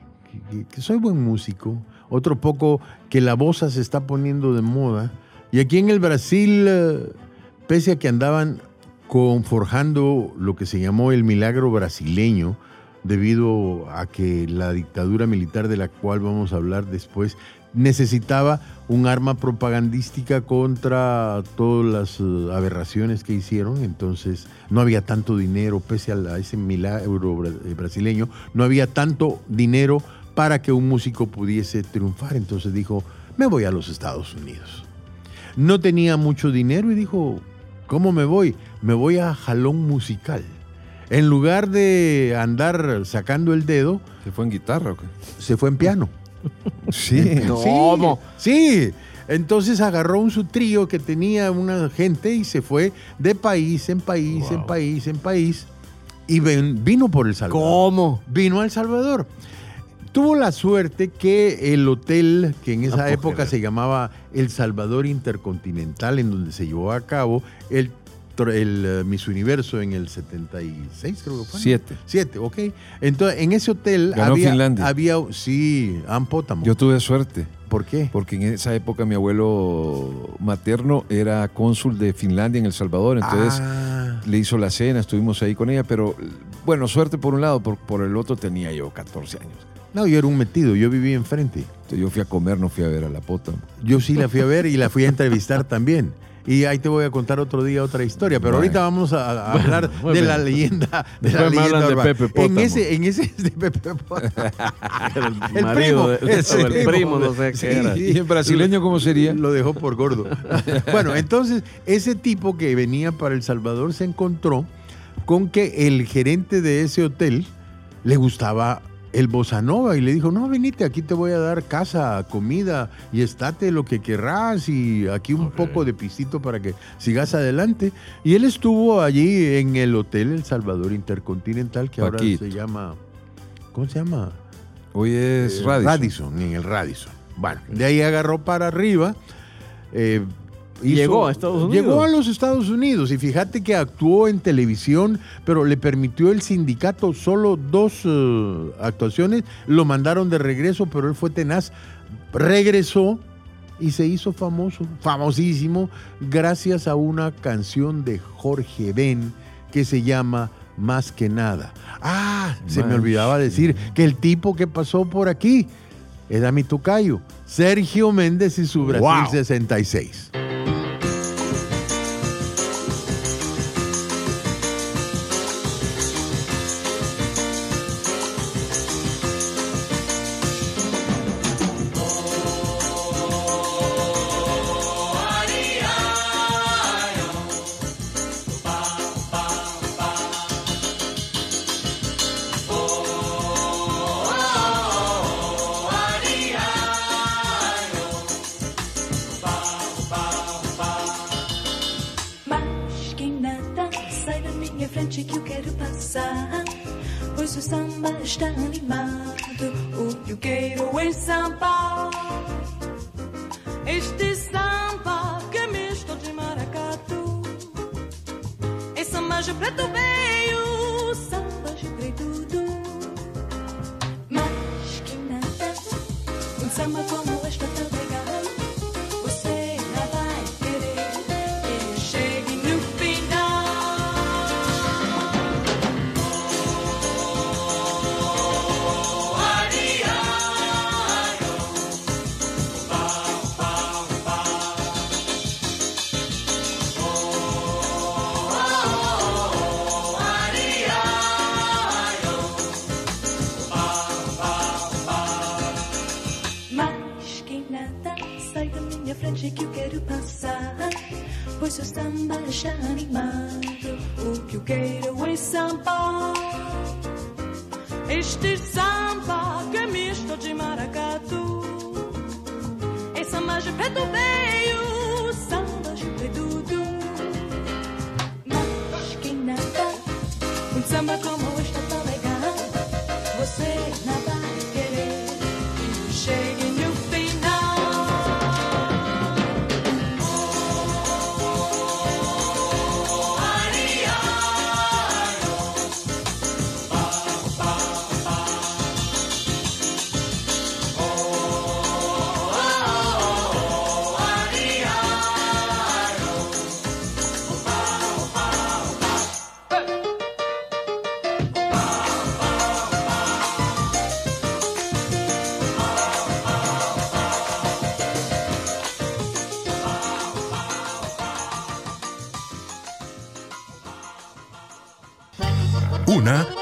que- que soy buen músico, otro poco que la bossa se está poniendo de moda. Y aquí en el Brasil, eh, pese a que andaban con, forjando lo que se llamó el milagro brasileño, debido a que la dictadura militar de la cual vamos a hablar después necesitaba un arma propagandística contra todas las eh, aberraciones que hicieron, entonces no había tanto dinero, pese a, ese milagro eh, brasileño, no había tanto dinero para que un músico pudiese triunfar, entonces dijo, me voy a los Estados Unidos. No tenía mucho dinero y dijo, ¿Cómo me voy? Me voy a jalón musical. En lugar de andar sacando el dedo, ¿Se fue en guitarra o qué? se fue en piano. <laughs> Sí. ¿Cómo? Sí. Entonces agarró un su trío que tenía una gente y se fue de país en país, en país, en país. Y ven- vino por El Salvador. ¿Cómo? Vino a El Salvador. Tuvo la suerte que el hotel, que en esa puedo época se llamaba El Salvador Intercontinental, en donde se llevó a cabo el, eh, Miss Universo en el 76, creo que fue. Siete. Siete, ok. Entonces, en ese hotel Ganó había, Finlandia. había, sí, Ampótamo. Yo tuve suerte, ¿Por qué? porque en esa época mi abuelo materno era cónsul de Finlandia en El Salvador, entonces Ah, le hizo la cena, estuvimos ahí con ella, pero bueno, suerte por un lado, por, por el otro tenía yo 14 años. No, yo era un metido, yo vivía enfrente. Entonces yo fui a comer, no fui a ver a la pota. Yo sí la fui a ver y la fui a entrevistar <laughs> también. Y ahí te voy a contar otro día otra historia, pero Bueno. ahorita vamos a, a Bueno, hablar de bien. la leyenda de la Después leyenda de. Pepe En Pótamo. ese, en ese de Pepe Pótamo. <laughs> El, El marido primo, de- el primo, no sé Sí. qué era. ¿Y en brasileño cómo sería? Lo dejó por gordo. <laughs> bueno, entonces ese tipo que venía para El Salvador se encontró con que el gerente de ese hotel le gustaba el bossa nova y le dijo, no, venite, aquí te voy a dar casa, comida y estate lo que querrás y aquí un poco de pisito para que sigas adelante. Y él estuvo allí en el hotel El Salvador Intercontinental, que Paquito. ahora se llama, ¿cómo se llama? Hoy es Eh, Radisson. en el Radisson. Bueno, de ahí agarró para arriba. eh, hizo- Llegó a Estados Unidos. Llegó a los Estados Unidos y fíjate que actuó en televisión, pero le permitió el sindicato solo dos eh, actuaciones. Lo mandaron de regreso, pero él fue tenaz. Regresó y se hizo famoso, famosísimo, gracias a una canción de Jorge Ben que se llama Más que nada. Ah, se me olvidaba decir que el tipo que pasó por aquí era mi tocayo, Sergio Méndez y su Brasil Wow. 66.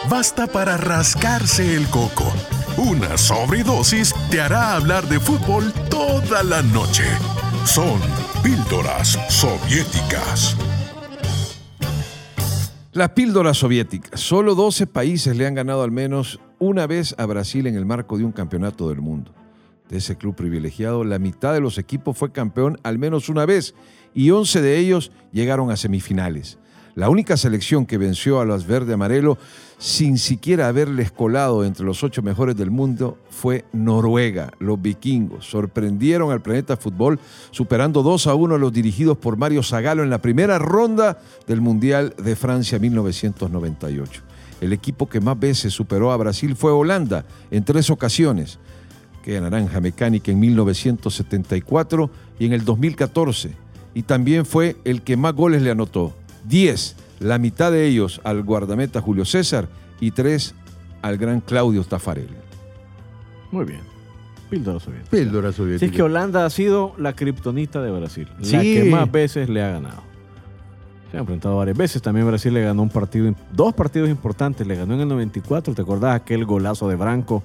Basta para rascarse el coco. Una sobredosis te hará hablar de fútbol toda la noche. Son píldoras soviéticas. La píldora soviética. Solo 12 países le han ganado al menos una vez a Brasil en el marco de un campeonato del mundo. De ese club privilegiado, la mitad de los equipos fue campeón al menos una vez y 11 de ellos llegaron a semifinales. La única selección que venció a los verde amarelo sin siquiera haberles colado entre los ocho mejores del mundo fue Noruega. Los vikingos sorprendieron al planeta fútbol superando 2 a 1 a los dirigidos por Mario Zagallo en la primera ronda del Mundial de Francia 1998. El equipo que más veces superó a Brasil fue Holanda en tres ocasiones, que naranja mecánica en 1974 y en el 2014. Y también fue el que más goles le anotó, 10, la mitad de ellos al guardameta Julio César y 3 al gran Claudio Tafarel. Muy bien. Píldora soviética. Píldora Sí, soviética. es que Holanda ha sido la kriptonita de Brasil. La que más veces le ha ganado. Se han enfrentado varias veces. También Brasil le ganó un partido, dos partidos importantes. Le ganó en el 94. ¿Te acordás aquel golazo de Branco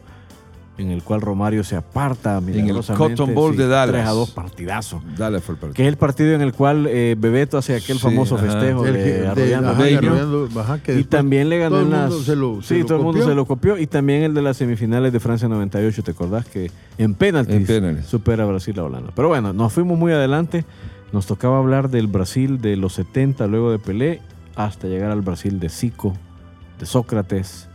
en el cual Romario se aparta milagrosamente? Cotton Bowl de Dallas. 3 a 2 partidazo. Dale fue el partido. Que es el partido en el cual eh, Bebeto hace aquel Sí, famoso ajá. festejo El de, que- de- arrollando ajá, arrollando, que Y también le ganó todo el en mundo las... se lo- sí, todo el mundo se lo copió. Y también el de las semifinales de Francia 98, ¿te acordás? Que en penaltis, En penales. supera a Brasil a Holanda. Pero bueno, nos fuimos muy adelante. Nos tocaba hablar del Brasil de los 70, luego de Pelé, hasta llegar al Brasil de Zico, de Sócrates.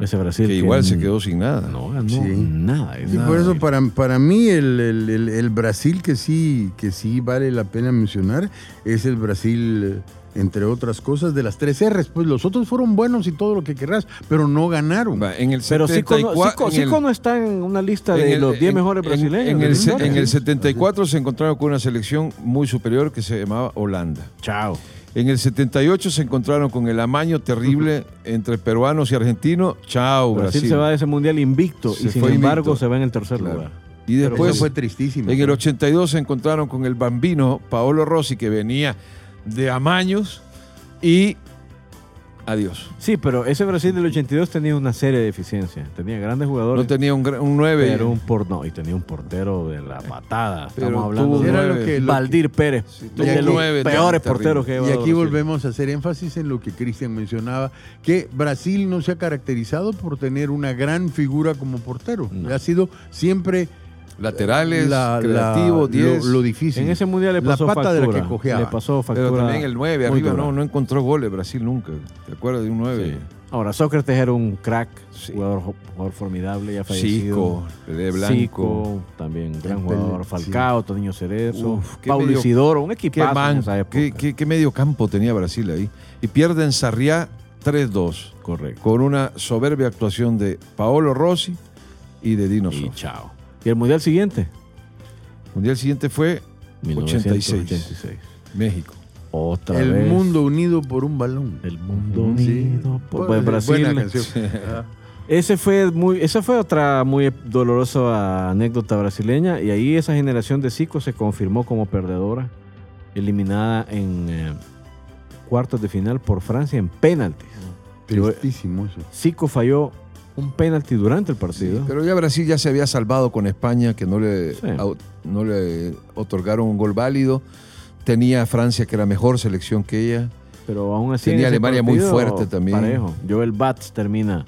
Ese Brasil que igual se quedó sin nada. No ganó Sí. nada. Sí, nada. por eso para, para mí el, el- el- el Brasil que sí, que sí vale la pena mencionar es el Brasil, eh, entre otras cosas, de las tres R's. Pues los otros fueron buenos y todo lo que querrás, pero no ganaron. Va, En el Pero Zico, no, 74, Zico- en no está en una lista de en el- los 10 en- mejores en- brasileños. En, se- historia. en el 74 se encontraron con una selección muy superior que se llamaba Holanda. Chao. En el 78 se encontraron con el amaño terrible entre peruanos y argentinos. Chao, Brasil, Brasil. se va de ese mundial invicto Se y sin embargo invicto. se va en el tercer Claro. lugar. Y después, eso fue tristísimo. en el 82 se encontraron con el bambino Paolo Rossi, que venía de amaños. Y adiós. Sí, pero ese Brasil del 82 tenía una serie de deficiencias. Tenía grandes jugadores. No tenía un, un 9. pero un por, no, y tenía un portero de la patada. Pero Estamos hablando de Era lo que, lo que- Valdir Pérez. Sí, de los nueve, peores terrible. porteros que Y aquí volvemos a hacer énfasis en lo que Cristian mencionaba, que Brasil no se ha caracterizado por tener una gran figura como portero. No. Ha sido siempre Laterales, la- la- creativo, 10. lo, lo difícil. En ese mundial le La pasó pata de la factura. que cojeaba. Le pasó factura. Pero también el 9 muy arriba no, no encontró goles Brasil nunca. ¿Te acuerdas de un 9? Sí. Ahora, Sócrates era un crack, Sí. jugador, jugador formidable, ya fallecido. Zico, Pelé Blanco. Zico, también gran Pelé, jugador. sí. Falcao, Toniño Cerezo, Uf, qué Paulo medio- Isidoro, un ¿Qué, equipazo en man- esa época. qué- qué- qué medio campo tenía Brasil ahí? Y pierden Sarriá 3-2 Correcto. con una soberbia actuación de Paolo Rossi y de Dino Y Sof. chao. ¿Y el mundial siguiente? El mundial siguiente fue 86. 1986. México. Otra el vez. mundo unido por un balón. El mundo Sí. unido. por- pues, Brasil. Buena canción. Ajá. Ese fue muy, esa fue otra muy dolorosa anécdota brasileña y ahí esa generación de Zico se confirmó como perdedora, eliminada en eh, cuartos de final por Francia en penaltis. Tristísimo eso. Zico falló un penalti durante el partido. Pero ya Brasil ya se había salvado con España, que no le, Sí. no le otorgaron un gol válido. Tenía a Francia, que era mejor selección que ella. Pero aún así. Tenía Alemania muy fuerte también. Parejo. Joel Bats termina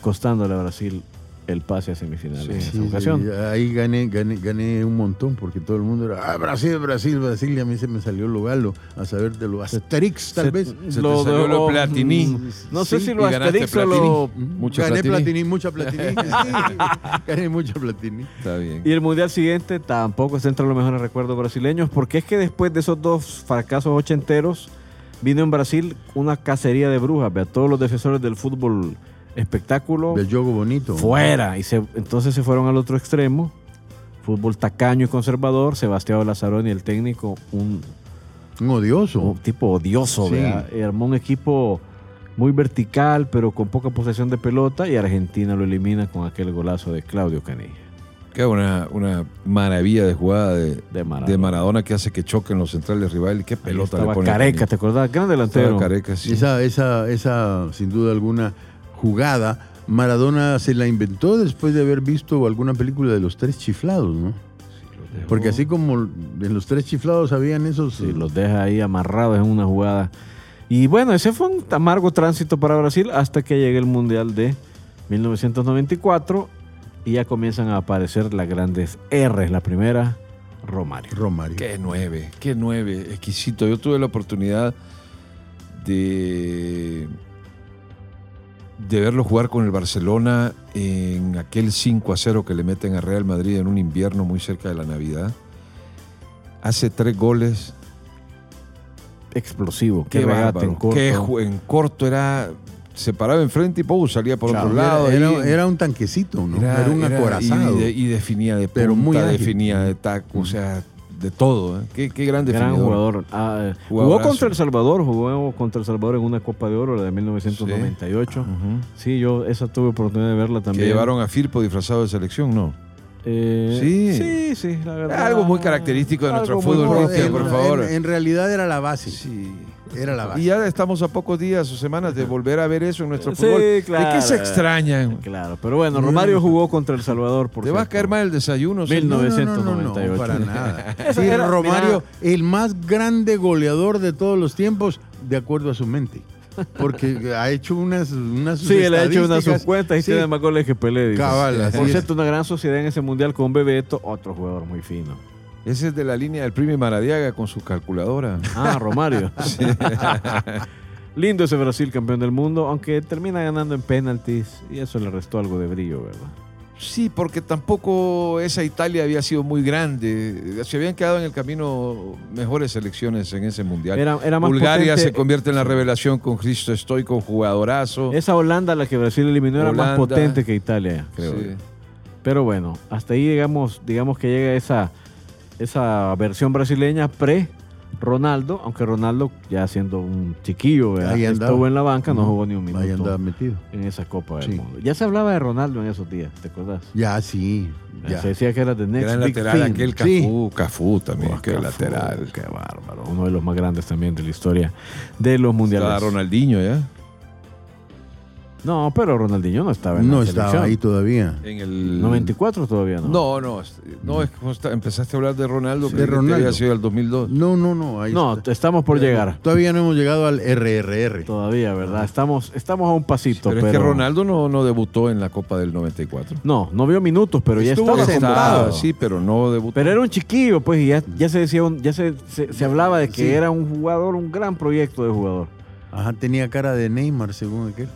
costándole a Brasil el pase a semifinales en esa Sí, ocasión. sí, ahí gané, gané, gané un montón porque todo el mundo era ah, Brasil, Brasil, Brasil y a mí se me salió lo galo a saber de lo Asterix tal Se- vez. Se te salió lo Platini. mm, No sé Sí, si lo Asterix o lo... Mucho gané Platini. Mucha Platini. <laughs> gané mucha Platini. Está bien. Y el mundial siguiente tampoco está entre los mejores recuerdos brasileños, porque es que después de esos dos fracasos ochenteros, vino en Brasil una cacería de brujas. A todos los defensores del fútbol espectáculo Del juego bonito. fuera. Y se, entonces se fueron al otro extremo. Fútbol tacaño y conservador. Sebastián Lazaroni, el técnico, un, Un odioso. un tipo odioso. Sí. ¿verdad? Y Armó un equipo muy vertical, pero con poca posesión de pelota. Y Argentina lo elimina con aquel golazo de Claudio Canilla. Queda una, una maravilla de jugada de, De Maradona. de Maradona que hace que choquen los centrales rivales. Qué pelota le pone. Careca, ¿te acordás? Gran delantero. Estaba Careca, sí. Esa, esa, esa, sin duda alguna, jugada, Maradona se la inventó después de haber visto alguna película de los tres chiflados, ¿no? Porque así como en los tres chiflados habían esos... Sí, los deja ahí amarrados en una jugada Y bueno, ese fue un amargo tránsito para Brasil hasta que llegue el Mundial de 1994 y ya comienzan a aparecer las grandes R. La primera, Romario. Romario. Qué nueve, qué nueve, exquisito. Yo tuve la oportunidad de, de verlo jugar con el Barcelona en aquel 5 a 0 que le meten a Real Madrid en un invierno muy cerca de la Navidad. Hace tres goles. Explosivo. Qué, Qué regate en corto. Qué en corto era. Se paraba enfrente y ¡pum! salía por otro lado. Era, un tanquecito, ¿no? Era, un acorazado. Y, de- y definía de punta, Pero muy ágil. definía de taco, o sea, de todo. ¿eh? Qué, qué gran Gran jugador. Ah, jugó contra El Salvador, jugó contra El Salvador en una Copa de Oro, la de 1998. Ujú. Sí, yo esa tuve oportunidad de verla Que también. llevaron a Firpo disfrazado de selección, ¿no? Eh, Sí. sí, sí, la verdad. Algo muy característico de nuestro fútbol, propio. Por favor. en- en realidad era la base. Sí. Era la base. Y ya estamos a pocos días o semanas de volver a ver eso en nuestro Sí, fútbol. ¿De claro. qué se extrañan? Claro, pero bueno, Romario jugó contra El Salvador, por Te va a cierto. caer mal el desayuno. señor? No, no, no, no, 1998. no, para nada. <laughs> Sí, era- Romario, mira. el más grande goleador de todos los tiempos, de acuerdo a su mente. Porque <laughs> ha hecho unas, unas Sí, él ha hecho unas estadísticas. subcuentas y Sí, tiene más goles que Pelé. Cabal, Por es. cierto, una gran sociedad en ese mundial con Bebeto, otro jugador muy fino. Ese es de la línea del Primi Maradiaga con su calculadora. Ah, Romario. <laughs> <laughs> Lindo ese Brasil campeón del mundo, aunque termina ganando en penaltis y eso le restó algo de brillo, ¿verdad? Sí, porque tampoco esa Italia había sido muy grande. Se habían quedado en el camino mejores selecciones en ese mundial. Era, era más Bulgaria potente- se convierte en la revelación con Cristo Estoy, con jugadorazo. Esa Holanda, la que Brasil eliminó, era más potente que Italia, creo. Sí. Pero bueno, hasta ahí digamos, digamos que llega esa, esa versión brasileña pre Ronaldo, aunque Ronaldo ya siendo un chiquillo, estuvo en la banca, no jugó ni un Ahí andaba minuto metido. en esa Copa del Sí. Mundo. Ya se hablaba de Ronaldo en esos días, ¿te acuerdas? Ya, sí. Ya. Se decía que era de Next Gran Big lateral, Thing. aquel Sí. Cafú, Cafú también, Oh, qué Cafú, lateral. Qué bárbaro. Uno de los más grandes también de la historia de los mundiales. Estaba Ronaldinho ya. No, pero Ronaldinho no estaba en No la estaba selección. ahí todavía. En el 94 todavía no. No, no, es- no es que vos empezaste a hablar de Ronaldo, Sí, de que Ronaldo. había sido el 2002. No, no, no. Ahí No, está. estamos por llegar. Todavía no hemos llegado al RRR. Todavía, ¿verdad? Estamos, estamos a un pasito. Pero, Pero, es que Ronaldo no, no debutó en la Copa del 94. No, no vio minutos, pero ya Estuvo estaba sentado. convocado. sí, pero no debutó. Pero era un chiquillo, pues, y ya, ya se decía, un- ya se, se, se hablaba de que Sí. era un jugador, un gran proyecto de jugador. Ajá, tenía cara de Neymar, según aquel.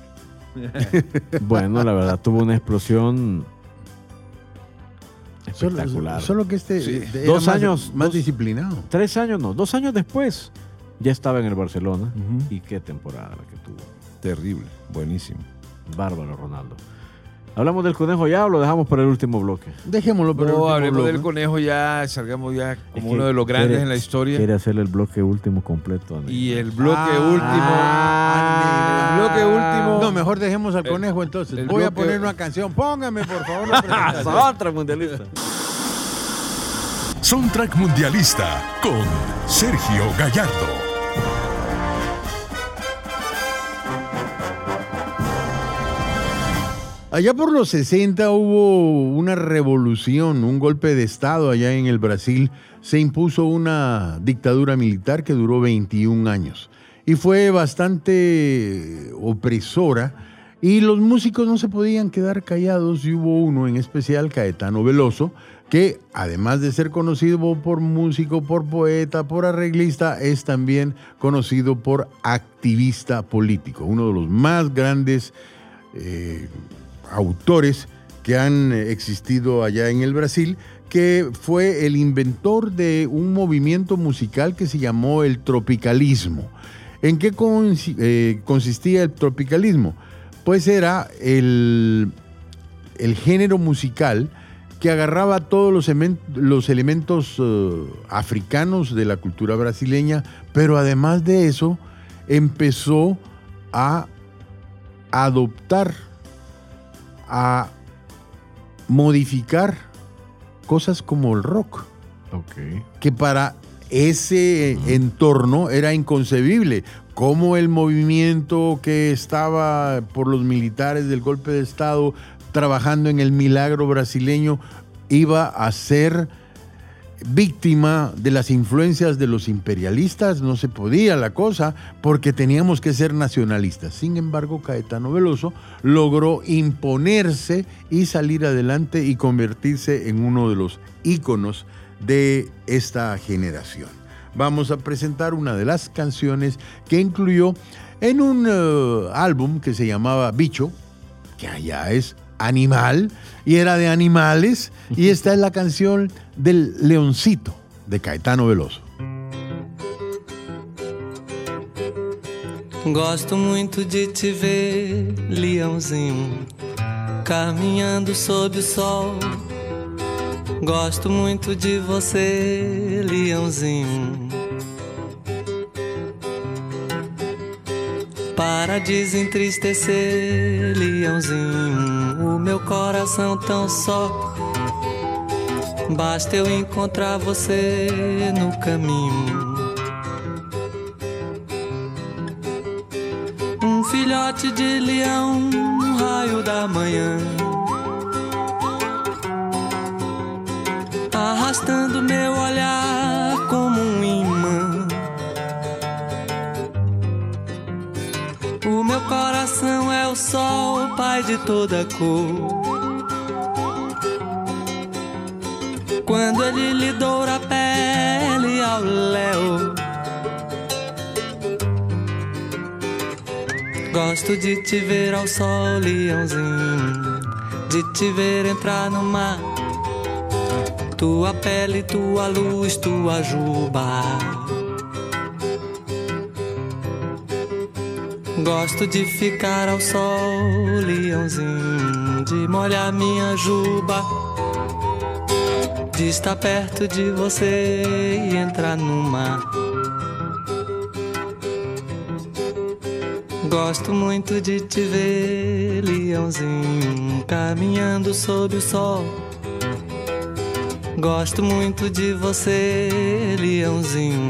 <laughs> Bueno, la verdad, tuvo una explosión espectacular. Solo, solo que este Sí. era Dos más- años, más dos- disciplinado. Tres años, no, dos años después ya estaba en el Barcelona. Y qué temporada la que tuvo. Terrible, buenísimo. Bárbaro, Ronaldo. ¿Hablamos del conejo ya o lo dejamos para el último bloque? Dejémoslo para el No, último hablemos bloque. del conejo ya, salgamos ya Es como que uno de los grandes quiere- en la historia. Quiere hacer el bloque último completo. Andrés. Y el bloque Ah, último. el bloque último. No, mejor dejemos al El- conejo entonces. Voy a poner una canción. Póngame, por favor. <laughs> Otra mundialista. Soundtrack Mundialista con Sergio Gallardo. Allá por los 60 hubo una revolución, un golpe de Estado allá en el Brasil. Se impuso una dictadura militar que duró 21 años y fue bastante opresora y los músicos no se podían quedar callados y hubo uno en especial, Caetano Veloso, que además de ser conocido por músico, por poeta, por arreglista, es también conocido por activista político, uno de los más grandes eh, autores que han eh, existido allá en el Brasil, que fue el inventor de un movimiento musical que se llamó el tropicalismo. ¿En qué eh, consistía el tropicalismo? Pues era el, el género musical que agarraba todos los elementos eh, africanos de la cultura brasileña, pero además de eso empezó a adoptar, a modificar cosas como el rock, Ok. que para ese entorno era inconcebible. Cómo el movimiento que estaba por los militares del golpe de Estado trabajando en el milagro brasileño iba a ser víctima de las influencias de los imperialistas, no se podía la cosa porque teníamos que ser nacionalistas. Sin embargo, Caetano Veloso logró imponerse y salir adelante y convertirse en uno de los íconos de esta generación. Vamos a presentar una de las canciones que incluyó en un eh, álbum que se llamaba Bicho, que allá es animal, y era de animales, y <laughs> esta es la canción del Leoncito de Caetano Veloso. Gosto muito de te ver, leãozinho, caminhando sob o sol. Gosto muito de você, leãozinho. Para desentristecer, leãozinho, o meu coração tão só. Basta eu encontrar você no caminho. Um filhote de leão, um raio da manhã. Arrastando meu olhar como um imã. O meu coração é o sol, pai de toda cor. Quando ele lhe doura a pele ao léu. Gosto de te ver ao sol, leãozinho. De te ver entrar no mar. Tua pele, tua luz, tua juba. Gosto de ficar ao sol, leãozinho. De molhar minha juba. De estar perto de você e entrar no mar. Gosto muito de te ver, leãozinho, caminhando sob o sol. Gosto muito de você, leãozinho.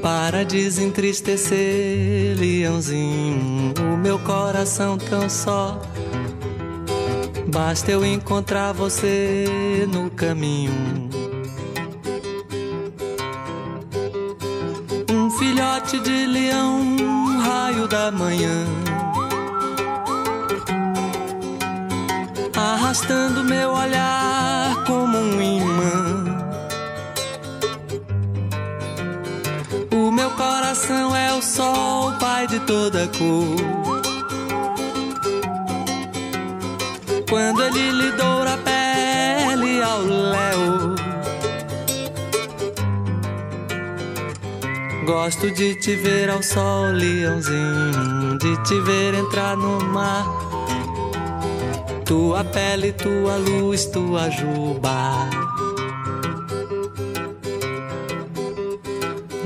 Para desentristecer, leãozinho, o meu coração tão só. Basta eu encontrar você no caminho. Um filhote de leão, um raio da manhã. Arrastando meu olhar como um imã. O meu coração é o sol, pai de toda cor. Quando ele lhe doura a pele ao léu. Gosto de te ver ao sol, leãozinho, de te ver entrar no mar. Tua pele, tua luz, tua juba.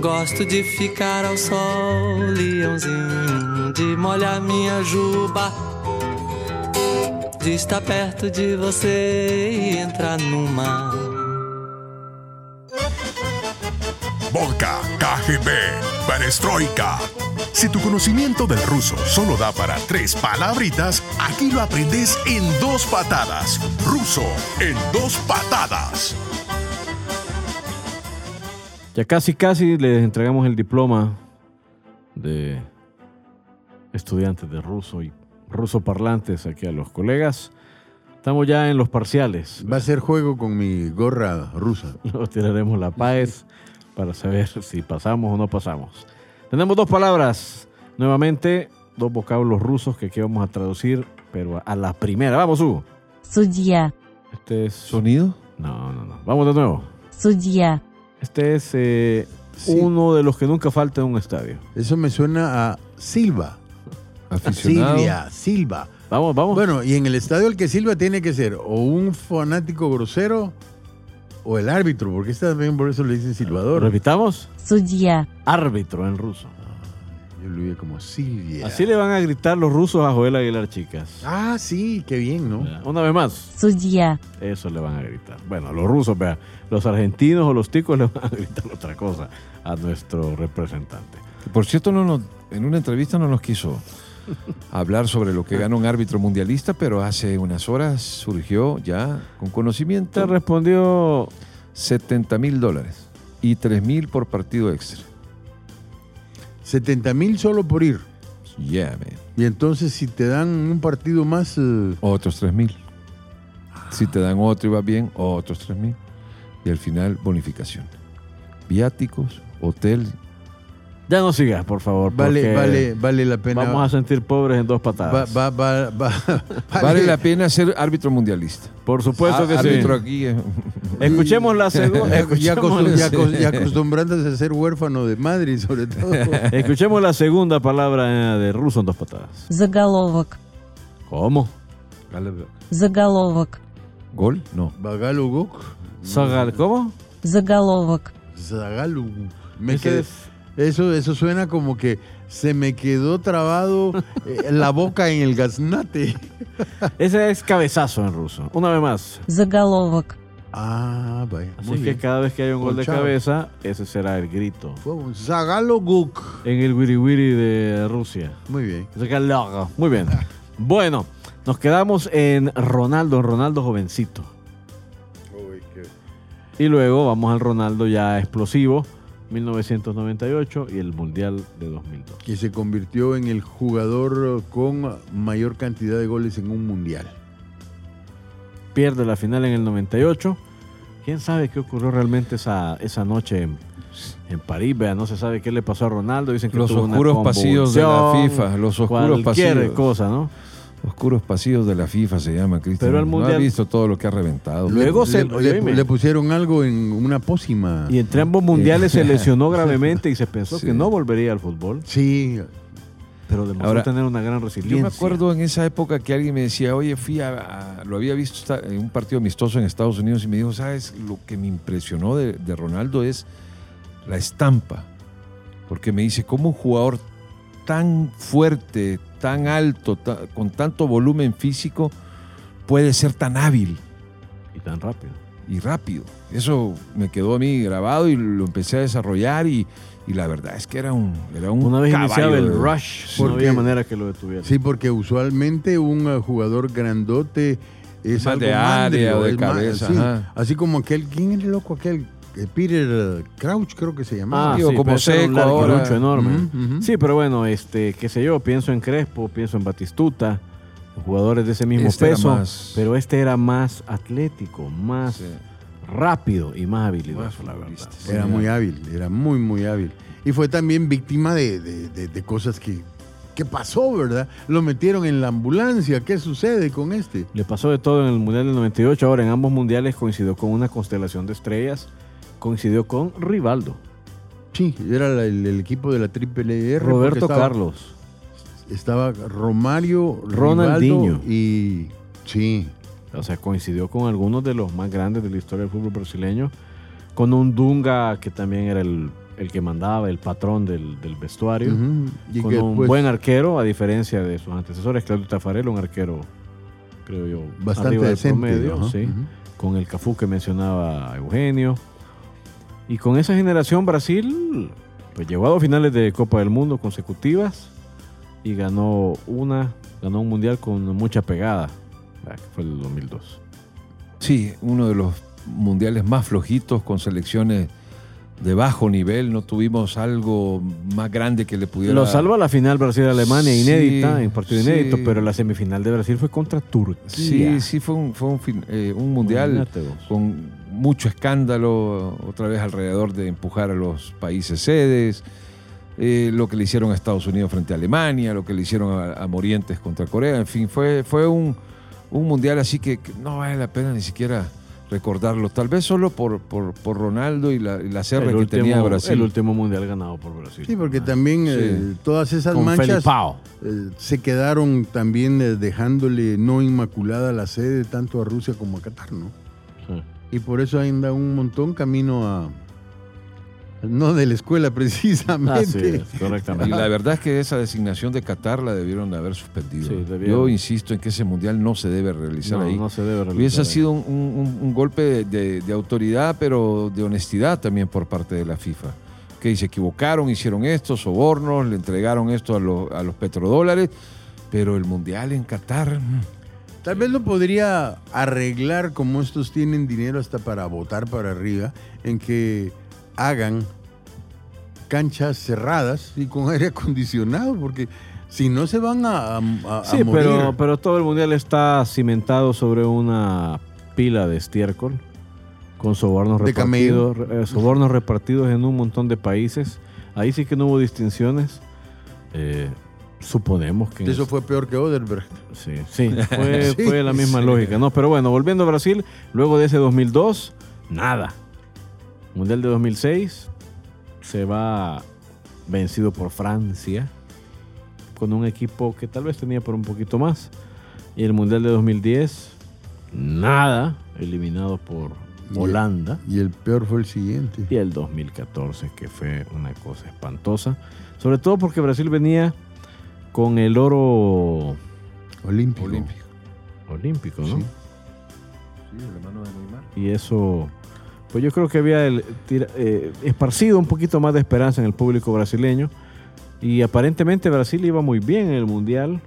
Gosto de ficar ao sol, leãozinho, de molhar minha juba. De estar perto de você e entrar no mar. Vodka, KGB, Perestroika. Si tu conocimiento del ruso solo da para tres palabritas, aquí lo aprendes en dos patadas. Ruso en dos patadas. Ya casi, casi les entregamos el diploma de estudiantes de ruso y Ruso parlantes aquí a los colegas. Estamos ya en los parciales. Va a ser juego con mi gorra rusa. <laughs> Nos tiraremos la paz para saber <laughs> si pasamos o no pasamos. Tenemos dos palabras, nuevamente, dos vocablos rusos que aquí vamos a traducir, pero a la primera. Vamos, Hugo. Sudia. Este es... ¿Sonido? No, no, no. Vamos de nuevo. Sudia. Este es eh, uno de los que nunca falta en un estadio. Eso me suena a Silva. Silvia, Silva. Vamos, vamos. Bueno, y en el estadio el que Silva tiene que ser o un fanático grosero o el árbitro, porque también por eso le dicen silbador. ¿Repitamos? Suya. Árbitro en ruso. Ah, yo lo vi como Silvia. Así le van a gritar los rusos a Joel Aguilar, chicas. Ah, sí, qué bien, ¿no? Una vez más. Suya. Eso le van a gritar. Bueno, los rusos, vea, los argentinos o los ticos <laughs> le van a gritar otra cosa a nuestro representante. Por cierto, no nos, en una entrevista no nos quiso hablar sobre lo que gana un árbitro mundialista, pero hace unas horas surgió ya con Te conocimiento respondió 70 mil dólares y 3 mil por partido extra. 70 mil solo por ir. Yeah, man. Y entonces si te dan un partido más... eh, Otros 3 mil. Si te dan otro y va bien, otros 3 mil. Y al final, bonificación. Viáticos, hotel. Ya no sigas, por favor. Vale, vale, vale la pena. Vamos a sentir pobres en dos patadas. <laughs> Vale. la pena ser árbitro mundialista. Por supuesto a, que árbitro sí. aquí. Eh. Escuchemos la segunda. y, acostumbrándose a ser huérfano de Madrid, sobre todo. <laughs> Escuchemos la segunda palabra eh, de ruso en dos patadas. Zagalovok. ¿Cómo? Zagalovok. ¿Gol? No. Bagaluguk. ¿Cómo? Zagalovok. Zagaluguk. Me quedé. Eso, eso suena como que se me quedó trabado eh, la boca en el gaznate. <laughs> Ese es cabezazo en ruso. Una vez más. Zagalovok. Ah, vaya. Así que cada vez que hay un gol de cabeza, ese será el grito. Fue. En el wiri wiri de Rusia. Muy bien. Zagalog. Muy bien. <laughs> Bueno, nos quedamos en Ronaldo, Ronaldo jovencito. Uy, qué... Y luego vamos al Ronaldo ya explosivo 1998 y el Mundial de 2002. Que se convirtió en el jugador con mayor cantidad de goles en un mundial. Pierde la final en el 98. ¿Quién sabe qué ocurrió realmente esa, esa noche en, en París? Vea, no se sabe qué le pasó a Ronaldo. Dicen que Los tuvo una oscuros pasillos de la FIFA. Los oscuros Cualquier pasillos. cosa, ¿no? Oscuros pasillos de la FIFA se llama, Cristian. Pero el No Mundial- ha visto todo lo que ha reventado. Luego le, se- le- pusieron algo en una pócima. Y entre ambos mundiales se <laughs> lesionó gravemente y se pensó Sí. que no volvería al fútbol. Sí, Pero demostró Ahora, tener una gran resiliencia. Yo me acuerdo en esa época que alguien me decía, oye, fui a, a- lo había visto en un partido amistoso en Estados Unidos y me dijo, ¿sabes? Lo que me impresionó de, de Ronaldo es la estampa. Porque me dice, ¿cómo un jugador tan fuerte, tan alto, ta- con tanto volumen físico, puede ser tan hábil Y tan rápido. y rápido? Eso me quedó a mí grabado y lo empecé a desarrollar y, y la verdad es que era un, era un Una vez caballo iniciaba el rush, no Porque- había manera que lo detuviera. sí, porque usualmente un eh, jugador grandote es Más algo de área mandrio, o de es más- cabeza, sí. Así como aquel, ¿quién era el loco aquel? Eh, Peter Crouch creo que se llamaba. Ah, Digo, sí, como un seco larguirucho enorme. Sí, pero bueno, este, qué sé yo, pienso en Crespo, pienso en Batistuta, jugadores de ese mismo Este peso, más- pero este era más atlético, más Sí. rápido y más habilidoso, Más la verdad. Era muy hábil, era muy, muy hábil. Y fue también víctima de, de- de- de cosas que, que pasó, ¿verdad? Lo metieron en la ambulancia. ¿Qué sucede con este? Le pasó de todo en el Mundial del 98, ahora en ambos mundiales coincidió con una constelación de estrellas, coincidió con Rivaldo, Sí, era la- el, el equipo de la Triple R. Roberto estaba- Carlos, Estaba Romario, Ronaldinho. Rivaldo y... Sí, o sea, coincidió con algunos de los más grandes de la historia del fútbol brasileño, con un Dunga que también era el, el que mandaba, el patrón del, del vestuario. y con que un después- buen arquero, a diferencia de sus antecesores, Claudio Tafarel, un arquero, creo yo, bastante arriba del decente. promedio, sí, con el Cafú que mencionaba Eugenio. Y con esa generación Brasil pues llegó a dos finales de Copa del Mundo consecutivas y ganó una, ganó un mundial con mucha pegada, que fue el 2002. Sí, uno de los mundiales más flojitos con selecciones de bajo nivel. No tuvimos algo más grande que le pudiera. Lo salva la final Brasil-Alemania, Sí, inédita, en partido sí. inédito, pero la semifinal de Brasil fue contra Turquía. Sí, sí, fue un, fue un, fin- eh, un mundial con mucho escándalo, otra vez alrededor de empujar a los países sedes. eh, lo que le hicieron a Estados Unidos frente a Alemania, lo que le hicieron a, a Morientes contra Corea, en fin, fue, fue un, un mundial así que no vale la pena ni siquiera recordarlo, tal vez solo por, por, por Ronaldo y la, y la el que último, tenía Brasil. el último mundial ganado por Brasil. Sí, porque también eh, todas esas Con manchas eh, se quedaron también eh, dejándole no inmaculada la sede tanto a Rusia como a Qatar, ¿no? Sí. Y por eso anda un montón camino a... No de la escuela <laughs> precisamente. Así es, Y correctamente. la verdad es que esa designación de Qatar la debieron de haber suspendido. Sí, debieron. Yo insisto en que ese mundial no se debe realizar no, ahí. no se debe realizar Hubiese ahí. sido un, un- un golpe de, de- de autoridad, pero de honestidad también por parte de la FIFA. que se equivocaron, hicieron esto, sobornos, le entregaron esto a, los- a los petrodólares, pero el Mundial en Qatar... mm, Tal vez lo podría arreglar como estos tienen dinero hasta para votar para arriba, en que hagan canchas cerradas y con <laughs> aire acondicionado, porque si no se van a, a- a- Sí, morir. pero, pero todo el mundial está cimentado sobre una pila de estiércol con sobornos De repartidos, eh, sobornos repartidos en un montón de países. Ahí sí que no hubo distinciones. Eh, suponemos que Eso fue peor que Oderberg. Sí, sí, fue, <laughs> Sí, fue la misma sí. lógica, ¿no? Pero bueno, volviendo a Brasil, luego de ese 2002, nada. Mundial de 2006, se va vencido por Francia, con un equipo que tal vez tenía por un poquito más. Y el Mundial de 2010, nada, eliminado por Y- Holanda. Y el peor fue el siguiente. Y el 2014, que fue una cosa espantosa. Sobre todo porque Brasil venía con el oro Olímpico. Olímpico. olímpico, ¿no? Sí. Sí, el hermano de Neymar. Y eso, pues yo creo que había el- tira- eh, esparcido un poquito más de esperanza en el público brasileño. Y aparentemente Brasil iba muy bien en el Mundial,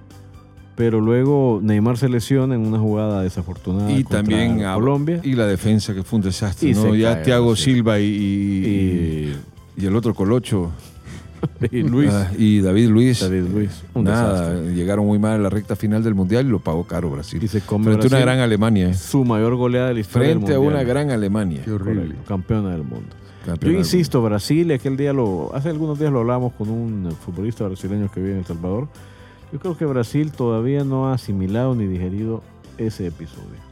pero luego Neymar se lesiona en una jugada desafortunada Y contra también a- Colombia. Y la defensa que fue un desastre, Y ¿no? Ya Thiago. Silva y, Y, y el otro Colocho. <laughs> y Luis, Ah, y David Luis. David Luis, un Nada, desastre. llegaron muy mal a la recta final del Mundial y lo pagó caro Brasil. Y se come Frente a una gran Alemania. ¿eh? su mayor goleada de la historia Frente del a una gran Alemania. Qué horrible. Correcto, campeona del mundo. Campeona Yo insisto, Brasil, y aquel día lo, hace algunos días lo hablamos con un futbolista brasileño que vive en El Salvador. Yo creo que Brasil todavía no ha asimilado ni digerido ese episodio.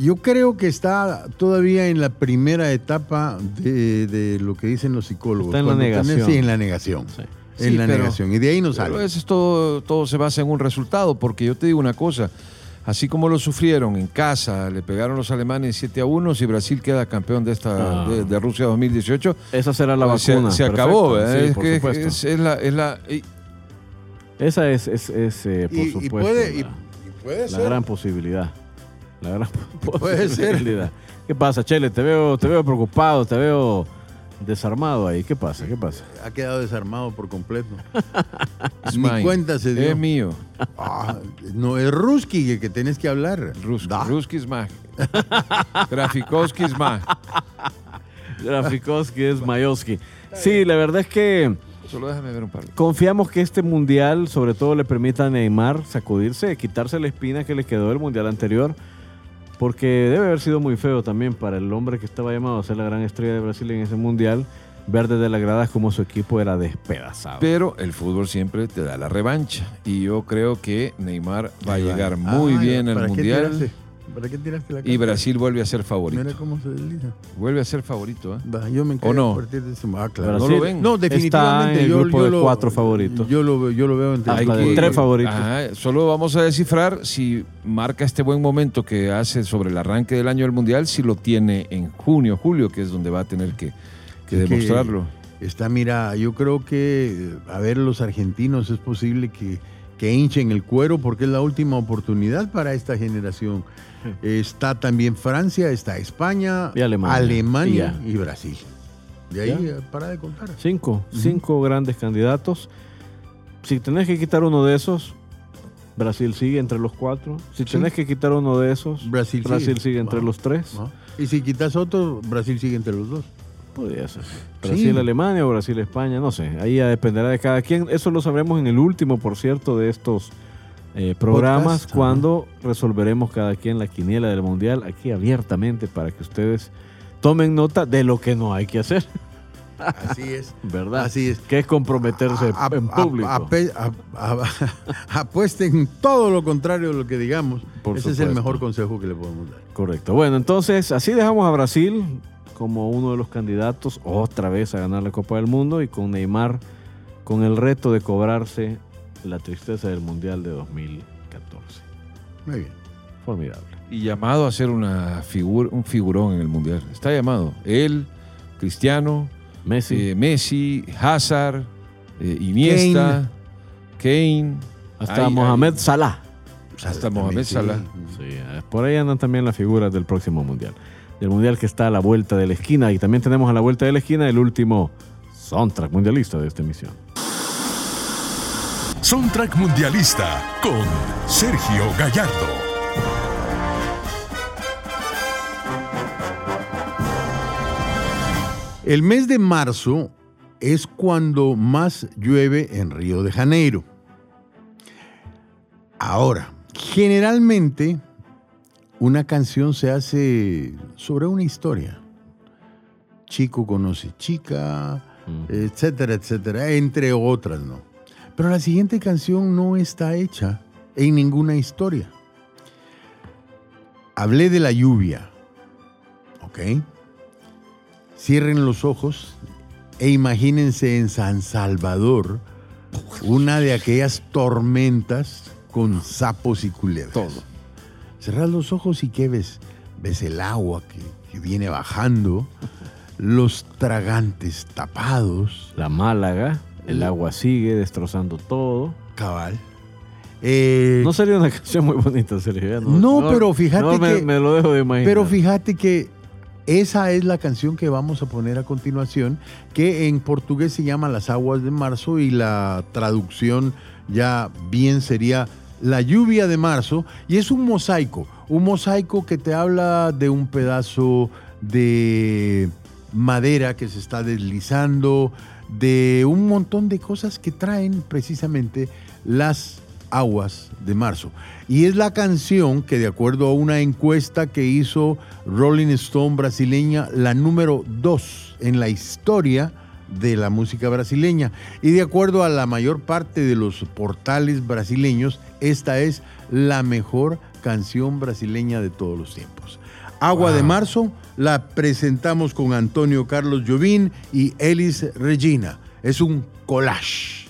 Yo creo que está todavía en la primera etapa de, de lo que dicen los psicólogos. Está en la tenés- negación. Sí, en la negación. Sí. En Sí, la pero- negación. Y de ahí no Pero sale. eso es todo, todo se basa en un resultado, porque yo te digo una cosa, así como lo sufrieron en casa, le pegaron los alemanes 7 a 1, si Brasil queda campeón de esta Ah. de, de Rusia 2018, Esa será la se, vacuna. se acabó, es, por que supuesto. es- es la, es la- y- Esa es, es, es, eh, por Y- y, supuesto, puede, y- la, y puede la ser. gran posibilidad. La gran <laughs> Puede ser. ¿Qué pasa, Chele? Te veo, te veo preocupado, te veo desarmado ahí. ¿Qué pasa? ¿Qué pasa? Ha quedado desarmado por completo. <laughs> es mine. cuenta se dio. Es mío. Ah, no, es Ruski que tenés que hablar. Rus, Da. Ruski es más. Grafikowski es más. <laughs> Grafikowski es Mayoski. Sí, la verdad es que Solo déjame ver un par. confiamos que este mundial, sobre todo, le permita a Neymar sacudirse, quitarse la espina que le quedó del mundial anterior, porque debe haber sido muy feo también para el hombre que estaba llamado a ser la gran estrella de Brasil en ese mundial, ver desde las gradas como su equipo era despedazado. Pero el fútbol siempre te da la revancha. Y yo creo que Neymar va a llegar Ah, muy bien ¿para al qué Mundial. ¿Para qué tiraste la Y carta? Brasil vuelve a ser favorito. Mira cómo se desliza. Vuelve a ser favorito. ¿eh? Yo me encargo no? a partir de ese Ah, claro. Brasil ¿No lo ven? No, está definitivamente. en el yo, grupo yo de lo- cuatro favoritos. Yo lo, veo- yo lo veo entre Hay que- tres favoritos. Ajá, solo vamos a descifrar si marca este buen momento que hace sobre el arranque del año del Mundial, si lo tiene en junio, julio, que es donde va a tener que, que Es que- demostrarlo. Está, mira, yo creo que, a ver, los argentinos es posible que, que hinchen el cuero porque es la última oportunidad para esta generación. Está también Francia, está España, Y Alemania. Alemania Y y, Brasil. De ahí eh, para de contar. Cinco, cinco grandes candidatos. Si tenés que quitar uno de esos, Brasil sigue entre los cuatro. Si Sí. tenés que quitar uno de esos, Brasil, Brasil sigue entre los tres. Y si quitas otro, Brasil sigue entre los dos. Podría ser. Brasil, Sí. Alemania o Brasil, España, no sé. Ahí ya dependerá de cada quien. Eso lo sabremos en el último, por cierto, de estos eh, programas, Podcast, ajá. cuando resolveremos cada quien la quiniela del Mundial aquí abiertamente para que ustedes tomen nota de lo que no hay que hacer, Así es. <laughs> ¿verdad? Así es. Que es comprometerse A- en público. a- <laughs> apuesten todo lo contrario de lo que digamos. Por Ese es el mejor consejo que le podemos dar. Correcto. Bueno, entonces así dejamos a Brasil como uno de los candidatos otra vez a ganar la Copa del Mundo y con Neymar con el reto de cobrarse la tristeza del Mundial de 2014. Muy bien. Formidable. Y llamado a ser una figura, un figurón en el Mundial. Está llamado. Él, Cristiano, Messi, eh, Messi, Hazard, eh, Iniesta, Kane. hasta Mohamed Salah. Hasta Mohamed. Salah. Sí, por ahí andan también las figuras del próximo Mundial. Del Mundial que está a la vuelta de la esquina y también tenemos a la vuelta de la esquina el último soundtrack mundialista de esta emisión. Soundtrack Mundialista con Sergio Gallardo. El mes de marzo es cuando más llueve en Río de Janeiro. Ahora, generalmente una canción se hace sobre una historia. Chico conoce chica, etcétera, etcétera, entre otras, ¿no? Pero la siguiente canción no está hecha en ninguna historia. Hablé de la lluvia, ¿ok? Cierren los ojos e imagínense en San Salvador una de aquellas tormentas con sapos y culebras. Todo. Cerras los ojos y ¿qué ves? Ves el agua que, que viene bajando, los tragantes tapados, La Málaga, el agua sigue destrozando todo. cabal. Eh, No sería una <laughs> canción muy bonita, Sergio. ya No, pero fíjate no, me, que- me lo dejo de imaginar. Pero fíjate que esa es la canción que vamos a poner a continuación, que en portugués se llama Las aguas de marzo y la traducción ya bien sería La lluvia de marzo y es un mosaico, un mosaico que te habla de un pedazo de madera que se está deslizando, de un montón de cosas que traen precisamente las aguas de marzo. Y es la canción que de acuerdo a una encuesta que hizo Rolling Stone brasileña, la número dos en la historia de la música brasileña. Y de acuerdo a la mayor parte de los portales brasileños, esta es la mejor canción brasileña de todos los tiempos. Agua de Marzo la presentamos con Antonio Carlos Jobim y Elis Regina. Es un collage.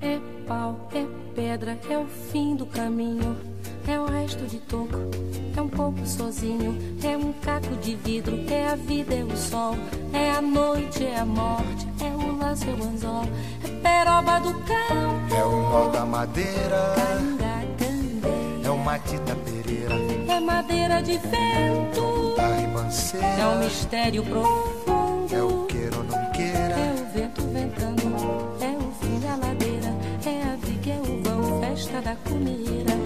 É pau, é pedra, é o fim do caminho. É o resto de toco, é um pouco sozinho. É um caco de vidro, é a vida, é o sol. É a noite, é a morte, é o laço, é o anzol. É peroba do cão, É o nó da madeira, é o Matita Pereira, É madeira de vento, da é um ribanceira, mistério profundo. é o queira ou não queira, É o vento ventando, é o fim da ladeira, é a viga, é o vão, festa da comida.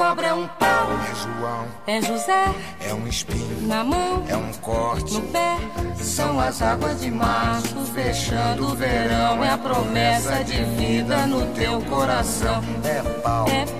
Cobra, é um pau, É João, é José. É um espinho, na mão, é um corte, no pé. São as águas de março fechando o verão. É a promessa de vida no teu coração. é pau, É pedra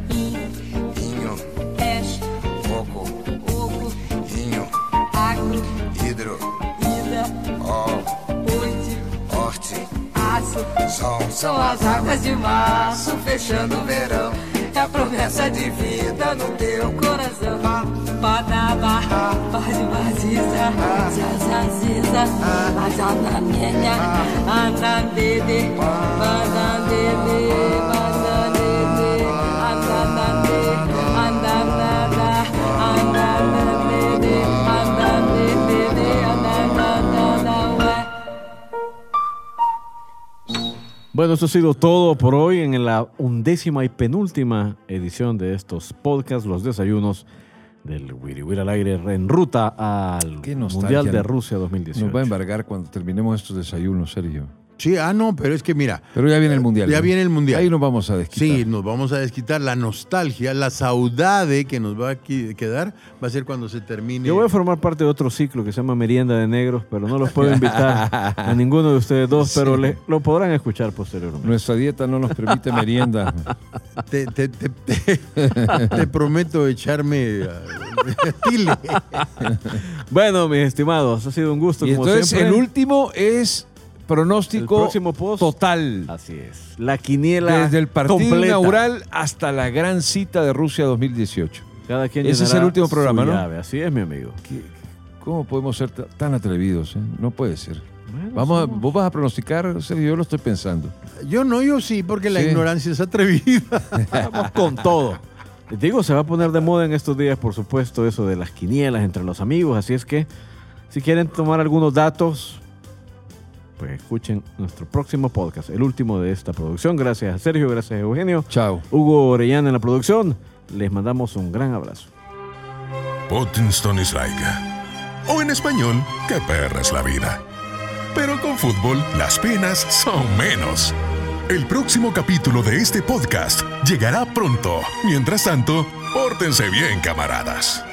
março. São as águas de março fechando o verão. É a promessa de vida no teu coração. Badaba, bade baziza, zazaziza, azanamenya, anandede, banandede, banandede, Bueno, eso ha sido todo por hoy en la undécima y penúltima edición de estos podcasts, los desayunos del Wiri Wiri al aire en ruta al Mundial de. Rusia 2018. Nos va a embargar cuando terminemos estos desayunos, Sergio. Sí, ah, no, pero es que mira. Pero ya viene el mundial. Ya ¿no? viene el mundial. Ahí nos vamos a desquitar. Sí, nos vamos a desquitar la nostalgia, la saudade que nos va a quedar va a ser cuando se termine. Yo voy a formar parte de otro ciclo que se llama Merienda de Negros, pero no los puedo invitar <laughs> a ninguno de ustedes dos, pero le- lo podrán escuchar posteriormente. Nuestra dieta no nos permite <laughs> merienda. Te, te- te- te- te prometo echarme ah, tile. Bueno, mis estimados, ha sido un gusto y como entonces siempre. el último es pronóstico El próximo post. total. Así es. La quiniela Desde el partido completa. inaugural hasta la gran cita de Rusia 2018. Cada quien Ese es el último programa, ¿no? llave. Así es, mi amigo. ¿Qué- ¿Cómo podemos ser ta- tan atrevidos? eh? No puede ser. Bueno, Vamos a- ¿Vos vas a pronosticar? Sergio, yo lo estoy pensando. Yo no, yo sí, porque la ignorancia es atrevida. <laughs> Vamos con todo. Les Digo, se va a poner de moda en estos días, por supuesto, eso de las quinielas entre los amigos. Así es que, si quieren tomar algunos datos, pues escuchen nuestro próximo podcast, el último de esta producción. Gracias a Sergio, gracias a Eugenio. Chao. Hugo Orellana en la producción. Les mandamos un gran abrazo. Potenston is like. O en español, qué perra es la vida. Pero con fútbol, las penas son menos. El próximo capítulo de este podcast llegará pronto. Mientras tanto, pórtense bien, camaradas.